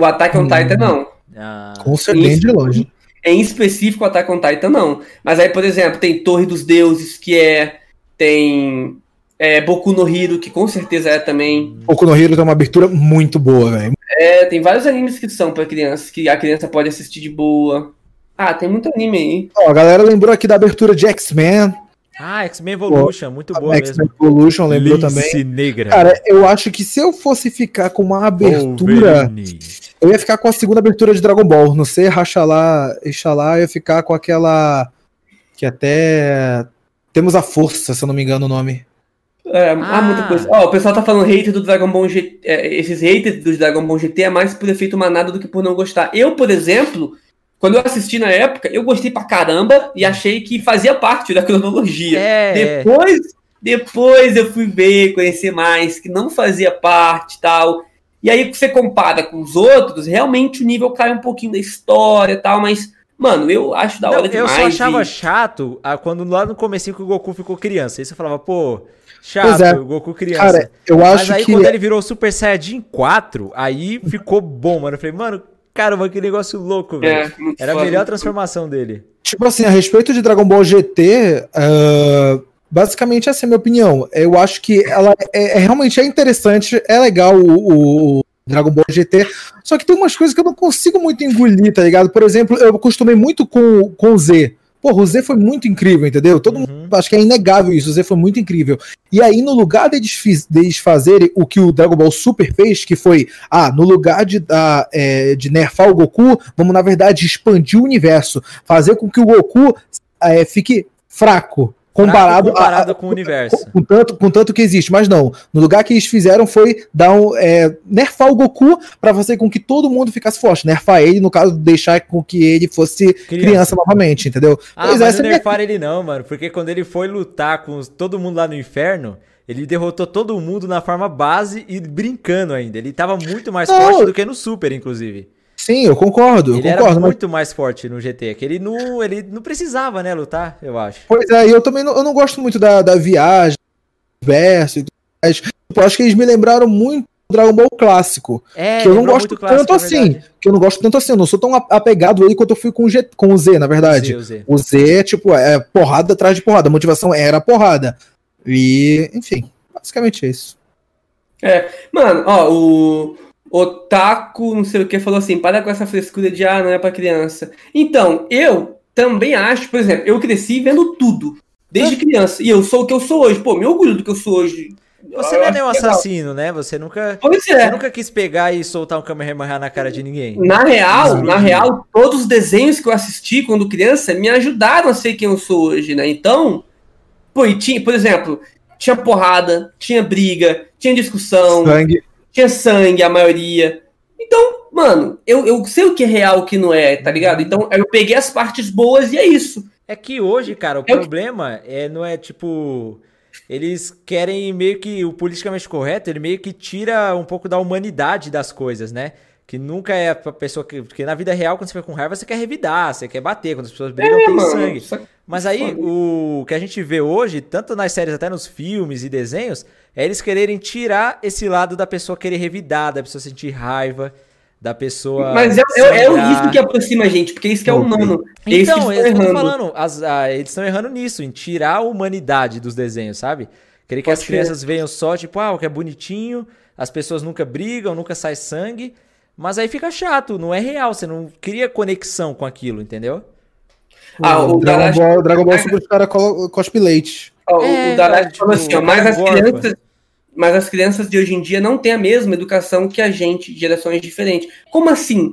O Attack on Titan não. Ah. Com certeza de longe. Em específico, o Attack on Titan não. Mas aí, por exemplo, tem Torre dos Deuses, que é. Tem. É, Boku no Hero, que com certeza é também. Boku no Hero tem uma abertura muito boa, velho. É, tem vários animes que são para crianças, que a criança pode assistir de boa. Ah, tem muito anime aí. Ó, a galera lembrou aqui da abertura de X-Men. Ah, X-Men Evolution, muito boa X-Men Evolution lembrou Lince também. Negra. Cara, eu acho que se eu fosse ficar com uma abertura, Wolverine. eu ia ficar com a segunda abertura de Dragon Ball. Não sei, Rachalá, Ixalá, eu ia ficar com aquela que até temos a força, se eu não me engano o nome. É, Ah. há muita coisa. Ó, o pessoal tá falando hater do Dragon Ball GT. é, esses haters do Dragon Ball GT é mais por efeito manada do que por não gostar. Eu, por exemplo, quando eu assisti na época, eu gostei pra caramba e achei que fazia parte da cronologia. É, Depois, depois eu fui ver, conhecer mais, que não fazia parte e tal. E aí você compara com os outros, realmente o nível cai um pouquinho da história e tal, mas, mano, eu acho da hora Não, eu demais. só achava e- chato ah, quando lá no comecinho que o Goku ficou criança. Aí você falava, pô, chato, é. o Goku criança. Cara, eu Mas acho aí que quando ele virou Super Saiyajin 4, aí ficou bom, mano. Eu falei, mano, caramba, que negócio louco, velho. É, Era a melhor transformação dele. Tipo assim, a respeito de Dragon Ball GT, ah, basicamente essa é a minha opinião. Eu acho que ela é, é- realmente é interessante, é legal o, o Dragon Ball GT, só que tem umas coisas que eu não consigo muito engolir, tá ligado? Por exemplo, eu acostumei muito com, com o Z. Porra, o Z foi muito incrível, entendeu? Todo Uhum. mundo, acho que é inegável isso, o Z foi muito incrível. E aí, no lugar deles, fiz- deles fazerem o que o Dragon Ball Super fez, que foi, ah, no lugar de, dar, é, de nerfar o Goku, vamos, na verdade, expandir o universo. Fazer com que o Goku é, fique fraco. Comparado, comparado a- com o universo. Com, com tanto, com tanto que existe, mas não. No lugar que eles fizeram foi dar um, é, nerfar o Goku pra fazer com que todo mundo ficasse forte. Nerfar ele, no caso, deixar com que ele fosse criança, novamente, entendeu? Ah, Pois mas essa não é minha- nerfaram ele não, mano. Porque quando ele foi lutar com todo mundo lá no inferno, ele derrotou todo mundo na forma base e brincando ainda. Ele tava muito mais Não. forte do que no Super, inclusive. Sim, eu concordo, eu Ele era concordo. Mas, muito mais forte no GT. Que ele não, ele não precisava, né, lutar, eu acho. pois é, e eu também não, eu não gosto muito da, da viagem, verso e tudo mais. Tipo, Eu acho que eles me lembraram muito do Dragon Ball clássico. É, que eu não gosto clássico, tanto é assim. Que eu não gosto tanto assim. Eu não sou tão apegado a ele quanto eu fui com o, G, com o Z, na verdade. O Z, o Z. O Z, tipo, é porrada atrás de porrada. A motivação era porrada. E, enfim, basicamente é isso. Mano, ó, o Otaku, não sei o que, falou assim: para com essa frescura de ah, não é pra criança. Então, eu também acho, por exemplo, eu cresci vendo tudo, desde criança. E eu sou o que eu sou hoje. Pô, me orgulho do que eu sou hoje. Você Eu não é nenhum assassino, né? Você nunca, Pois você é. nunca quis pegar e soltar um Kamehameha na cara de ninguém. Na real, Explodir. na real, todos os desenhos que eu assisti quando criança me ajudaram a ser quem eu sou hoje, né? Então, pô, e tinha, por exemplo, tinha porrada, tinha briga, tinha discussão, Sangue. Tinha sangue, a maioria. Então, mano, eu, eu sei o que é real e o que não é, tá ligado? Então, eu peguei as partes boas e é isso. É que hoje, cara, o Eu- problema é, não é tipo. Eles querem meio que. O politicamente correto, ele meio que tira um pouco da humanidade das coisas, né? Que nunca é pra pessoa que. Porque na vida real, quando você fica com raiva, você quer revidar, você quer bater. Quando as pessoas brigam, É, tem mano. sangue. Só- Mas aí, o que a gente vê hoje, tanto nas séries, até nos filmes e desenhos, é eles quererem tirar esse lado da pessoa querer revidar, da pessoa sentir raiva, da pessoa. Mas é, é, é isso que aproxima a gente, porque isso que é humano. É Então, eles é estão errando. falando. As- ah, eles estão errando nisso, em tirar a humanidade dos desenhos, sabe? Querer que Pode as ser. crianças vejam só, tipo, ah, o que é bonitinho, as pessoas nunca brigam, nunca sai sangue. Mas aí fica chato, não é real, você não cria conexão com aquilo, entendeu? Ah, o Dragon Ball, Dragon Ball Super os caras colo- cospe leite. É, o cara, falou tipo, assim, ó, mas as crianças, mas as crianças de hoje em dia não têm a mesma educação que a gente, de gerações diferentes. Como assim?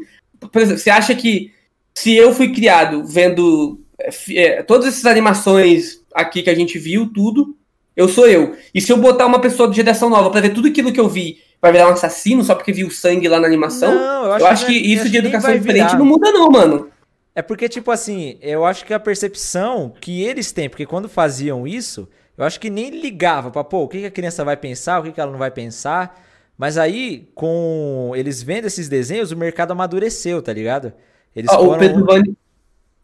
Por exemplo, você acha que se eu fui criado vendo é, é, todas essas animações aqui que a gente viu, tudo, eu sou eu. E se eu botar uma pessoa de geração nova pra ver tudo aquilo que eu vi, vai virar um assassino só porque viu sangue lá na animação? Não, eu acho, que, é- isso acho de que nem educação vai diferente virar. não muda não, mano. É porque, tipo assim, eu acho que a percepção que eles têm, porque quando faziam isso, eu acho que nem ligava pra, pô, o que que a criança vai pensar, o que que ela não vai pensar. Mas aí, com eles vendo esses desenhos, o mercado amadureceu, tá ligado? Eles Ó, o foram... Pedro Vani,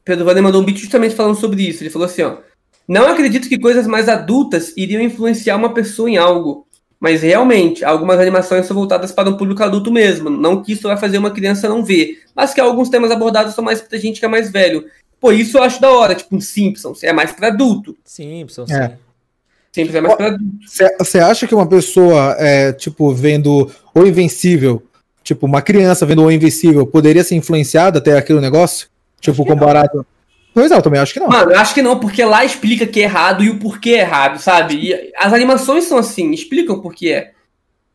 Pedro Vani mandou um vídeo justamente falando sobre isso. Ele falou assim, ó. Não acredito que coisas mais adultas iriam influenciar uma pessoa em algo. Mas realmente, algumas animações são voltadas para um público adulto mesmo. Não que isso vai fazer uma criança não ver. Mas que alguns temas abordados são mais pra gente que é mais velho. Pô, isso eu acho da hora. Tipo, um Simpsons. É mais pra adulto. Simpsons, É. sim. Simpsons é mais pra adulto. Você acha que uma pessoa, é, tipo, vendo O Invencível, tipo, uma criança vendo O Invencível, poderia ser influenciada até aquele negócio? Tipo, comparado. Pois é, eu também acho que não. Mano, eu acho que não, porque lá explica que é errado e o porquê é errado, sabe? E as animações são assim, explicam por que é.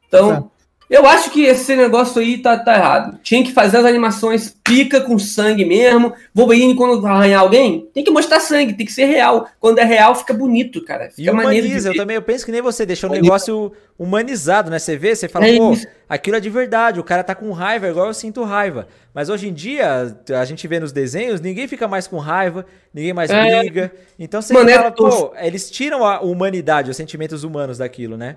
Então, é. Eu acho que esse negócio aí tá, tá errado. Tinha que fazer as animações pica com sangue mesmo. Wolverine, quando arranhar alguém, tem que mostrar sangue, tem que ser real. Quando é real, fica bonito, cara. Fica e humaniza, eu também, eu penso que nem você, deixou o negócio humanizado, né? Você vê, você fala, é pô, aquilo é de verdade, o cara tá com raiva, igual eu sinto raiva. Mas hoje em dia, a gente vê nos desenhos, ninguém fica mais com raiva, ninguém mais é. briga. Então você Mano, é fala, é pô, eles tiram a humanidade, os sentimentos humanos daquilo, né?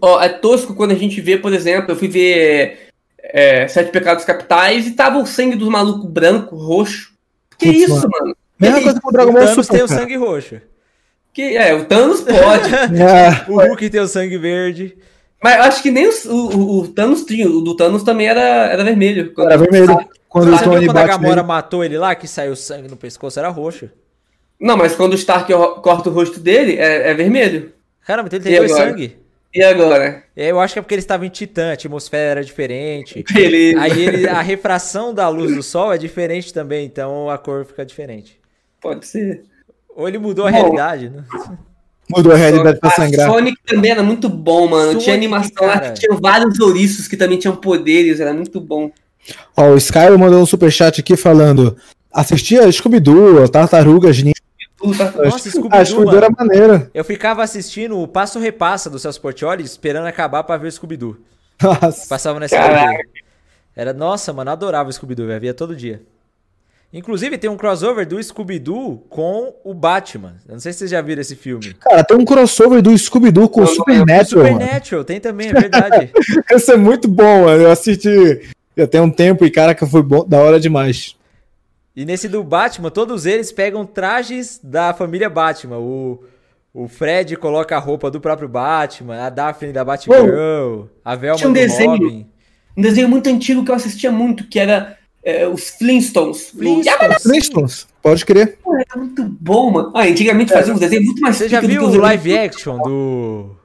Ó, é tosco quando a gente vê, por exemplo, eu fui ver é, Sete Pecados Capitais e tava o sangue dos malucos branco, roxo. Que Putz, isso, mano? Mesma coisa com o Dragon Ball Thanos tem o sangue roxo. Que, é, o Thanos pode. é. O Hulk tem o sangue verde. Mas acho que nem o, o, o, Thanos tinha. O do Thanos também era, era vermelho. Quando era vermelho. Sabe, quando, sabe quando, quando a Gamora nele? matou ele lá, que saiu sangue no pescoço, era roxo. Não, mas quando o Stark corta o rosto dele, é, é vermelho. Caramba, então ele tem dois sangue. E agora? Eu acho que é porque ele estava em Titã, a atmosfera era diferente. Beleza. Aí ele, a refração da luz do sol é diferente também, então a cor fica diferente. Pode ser. Ou ele mudou a bom, realidade, né? Mudou a realidade pra sangrar. Sonic também era muito bom, mano. Sonic, tinha animação lá que tinha vários ouriços que também tinham poderes, era muito bom. Ó, o Sky mandou um superchat aqui falando: assistia Scooby-Doo, Tartarugas Ninja nossa, Scooby-Doo, era maneiro. Eu ficava assistindo o Passo Repassa do Celso Portioli, esperando acabar pra ver o Scooby-Doo. Passava nessa Era, nossa, mano, adorava o Scooby-Doo, via todo dia. Inclusive, tem um crossover do Scooby-Doo com o Batman. Eu não sei se vocês já viram esse filme. Cara, tem um crossover do Scooby-Doo com o Supernatural. Supernatural, tem também, é verdade. Esse é muito bom, mano. Eu assisti já tem um tempo e, cara, que foi bom, da hora demais. E nesse do Batman, todos eles pegam trajes da família Batman. O, o Fred coloca a roupa do próprio Batman, a Daphne da Batgirl, a Velma tinha um desenho, Robin. Um desenho muito antigo que eu assistia muito, que era é, os Flintstones. Flintstones, Flintstones. pode crer. Pô, era muito bom, mano. Ah, antigamente é. fazia uns desenhos muito mais Você já viu o live action do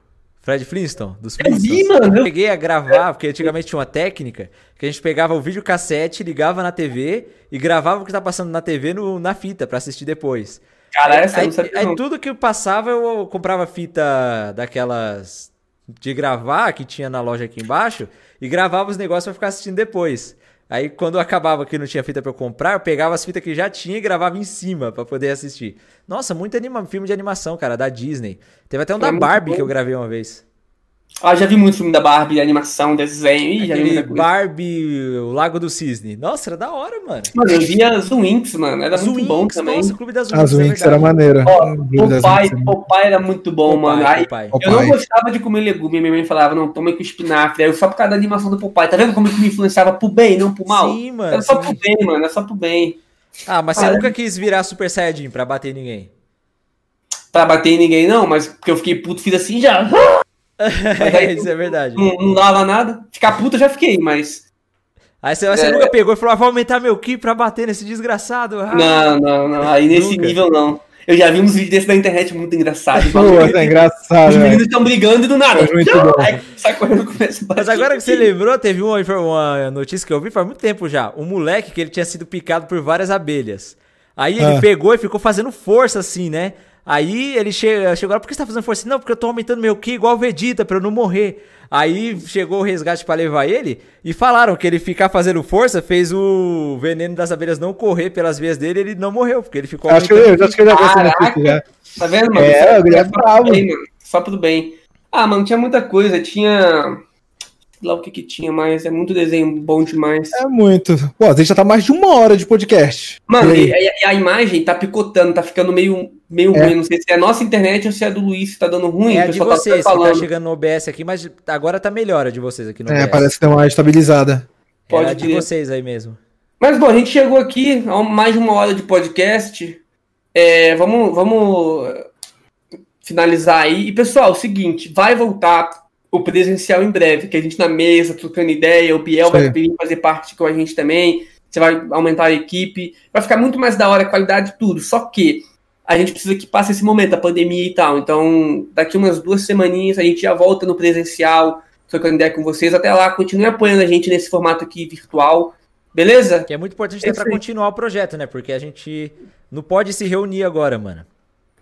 Fred Flintstone, dos Flintstones. Eu vi, mano. Eu peguei a gravar, porque antigamente tinha uma técnica que a gente pegava o videocassete, ligava na TV e gravava o que tá passando na TV no, na fita para assistir depois. Cara, essa aí, aí, aí tudo que passava eu comprava fita daquelas de gravar que tinha na loja aqui embaixo e gravava os negócios para ficar assistindo depois. Aí quando acabava que não tinha fita para eu comprar, eu pegava as fitas que já tinha e gravava em cima para poder assistir. Nossa, muito anima filme de animação, cara, da Disney. Teve até um da Barbie que eu gravei uma vez. Ah, já vi muito filme da Barbie, animação, desenho. Ih, Aquele Barbie, o Lago do Cisne. Nossa, era da hora, mano. Mano, eu via Zwinks, mano. Era muito bom também. Nossa, o Clube das Zwinks. Zwinks era maneiro. o pai, o pai era muito bom, Popeye, mano. Aí, eu não gostava de comer legume. Minha mãe falava, não, toma com espinafre. Aí eu só por causa da animação do Popeye. Tá vendo como que me influenciava pro bem, não pro mal? Sim, mano. Era só sim. pro bem, mano. Era só pro bem. Ah, mas você nunca quis virar Super Saiyajin pra bater em ninguém? Pra bater em ninguém, não, mas porque eu fiquei puto, fiz assim já. Aí, Isso é verdade. Não, não, dava nada. Ficar puta já fiquei, mas. Aí você, você é... nunca pegou e falou: ah, vou aumentar meu ki pra bater nesse desgraçado. Ah. Não, não, não. Aí nesse nunca. nível não. Eu já vi uns vídeos desses na internet muito engraçados. Pô, é engraçado. Os meninos estão brigando e do nada. É muito Mas agora que você lembrou, teve uma, uma notícia que eu vi faz muito tempo já. Um moleque que ele tinha sido picado por várias abelhas. Aí ele ah. pegou e ficou fazendo força assim, né? Aí ele chega, chegou lá, por que você tá fazendo força? Não, porque eu tô aumentando meu Ki igual o Vegeta, pra eu não morrer. Aí chegou o resgate para levar ele e falaram que ele ficar fazendo força fez o veneno das abelhas não correr pelas veias dele e ele não morreu, porque ele ficou. Acho que eu, acho que eu já vi já. Tá vendo, mano? É, ele é bravo. Só tudo bem. Ah, mano, tinha muita coisa. Tinha lá o que que tinha mais. É muito desenho bom demais. É muito. Pô, a gente já tá mais de uma hora de podcast. Mano, e, e, a imagem tá picotando, tá ficando meio, meio é. ruim. Não sei se é a nossa internet ou se é a do Luiz que tá dando ruim. É a de tá vocês, tá que tá chegando no OBS aqui, mas agora tá melhor a de vocês aqui no é, OBS. É, parece que tá mais estabilizada. Pode é a de vocês aí mesmo. Mas, bom, a gente chegou aqui a mais de uma hora de podcast. É, vamos, vamos finalizar aí. E, pessoal, é o seguinte, vai voltar o presencial em breve, que a gente na mesa, trocando ideia, o Biel Sim. vai vir fazer parte com a gente também, você vai aumentar a equipe, vai ficar muito mais da hora, a qualidade tudo, só que a gente precisa que passe esse momento, a pandemia e tal, então daqui umas duas semaninhas a gente já volta no presencial, trocando ideia com vocês, até lá, continue apoiando a gente nesse formato aqui virtual, Beleza? Que é muito importante até pra continuar o projeto, né? Porque a gente não pode se reunir agora, mano.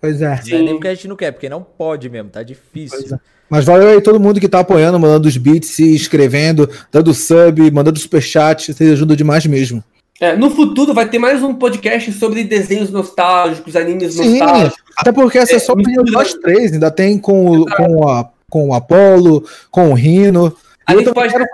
Pois é. Não é nem porque a gente não quer, porque não pode mesmo, tá difícil. É. Mas valeu aí todo mundo que tá apoiando, mandando os beats, se inscrevendo, dando sub, mandando superchat, vocês ajudam demais mesmo. É, no futuro vai ter mais um podcast sobre desenhos nostálgicos, animes Sim, nostálgicos. Até porque essa é, é só opinião de nós três, ainda tem com, o, com, a, com o Apolo, com o Rino. A gente pode, fazer,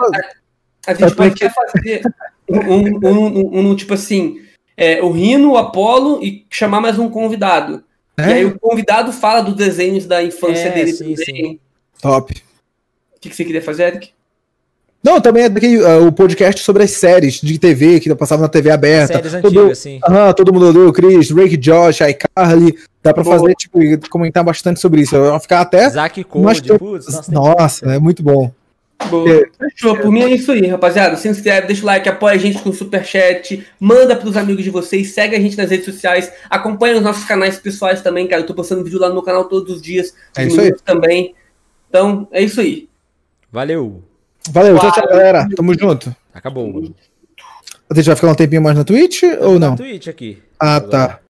a, a gente pode fazer um, um, um, um, tipo assim, é, o Rino, o Apolo e chamar mais um convidado. É? E aí o convidado fala dos desenhos da infância é, dele sim. Sim. Top. O que, que você queria fazer, Eric? Não, também é daquele, uh, o podcast sobre as séries de TV que passava na TV aberta. Séries todo, antigas, sim. Uh, todo mundo deu, Chris, Drake Josh, iCarly. Dá pra Boa. fazer, tipo, comentar bastante sobre isso. Eu vou ficar até. Zack Code, putz, nossa, nossa é muito bom. Boa. Fechou. Por mim é isso aí, rapaziada. Se inscreve, deixa o like, apoia a gente com o superchat, manda pros amigos de vocês, segue a gente nas redes sociais, acompanha os nossos canais pessoais também, cara. Eu tô postando vídeo lá no meu canal todos os dias. É isso aí. Também. Então, é isso aí. Valeu. Valeu, tchau, tchau, galera. Tamo junto. Acabou. A gente vai ficar um tempinho mais na Twitch ou não? Na Twitch aqui. Ah, tá.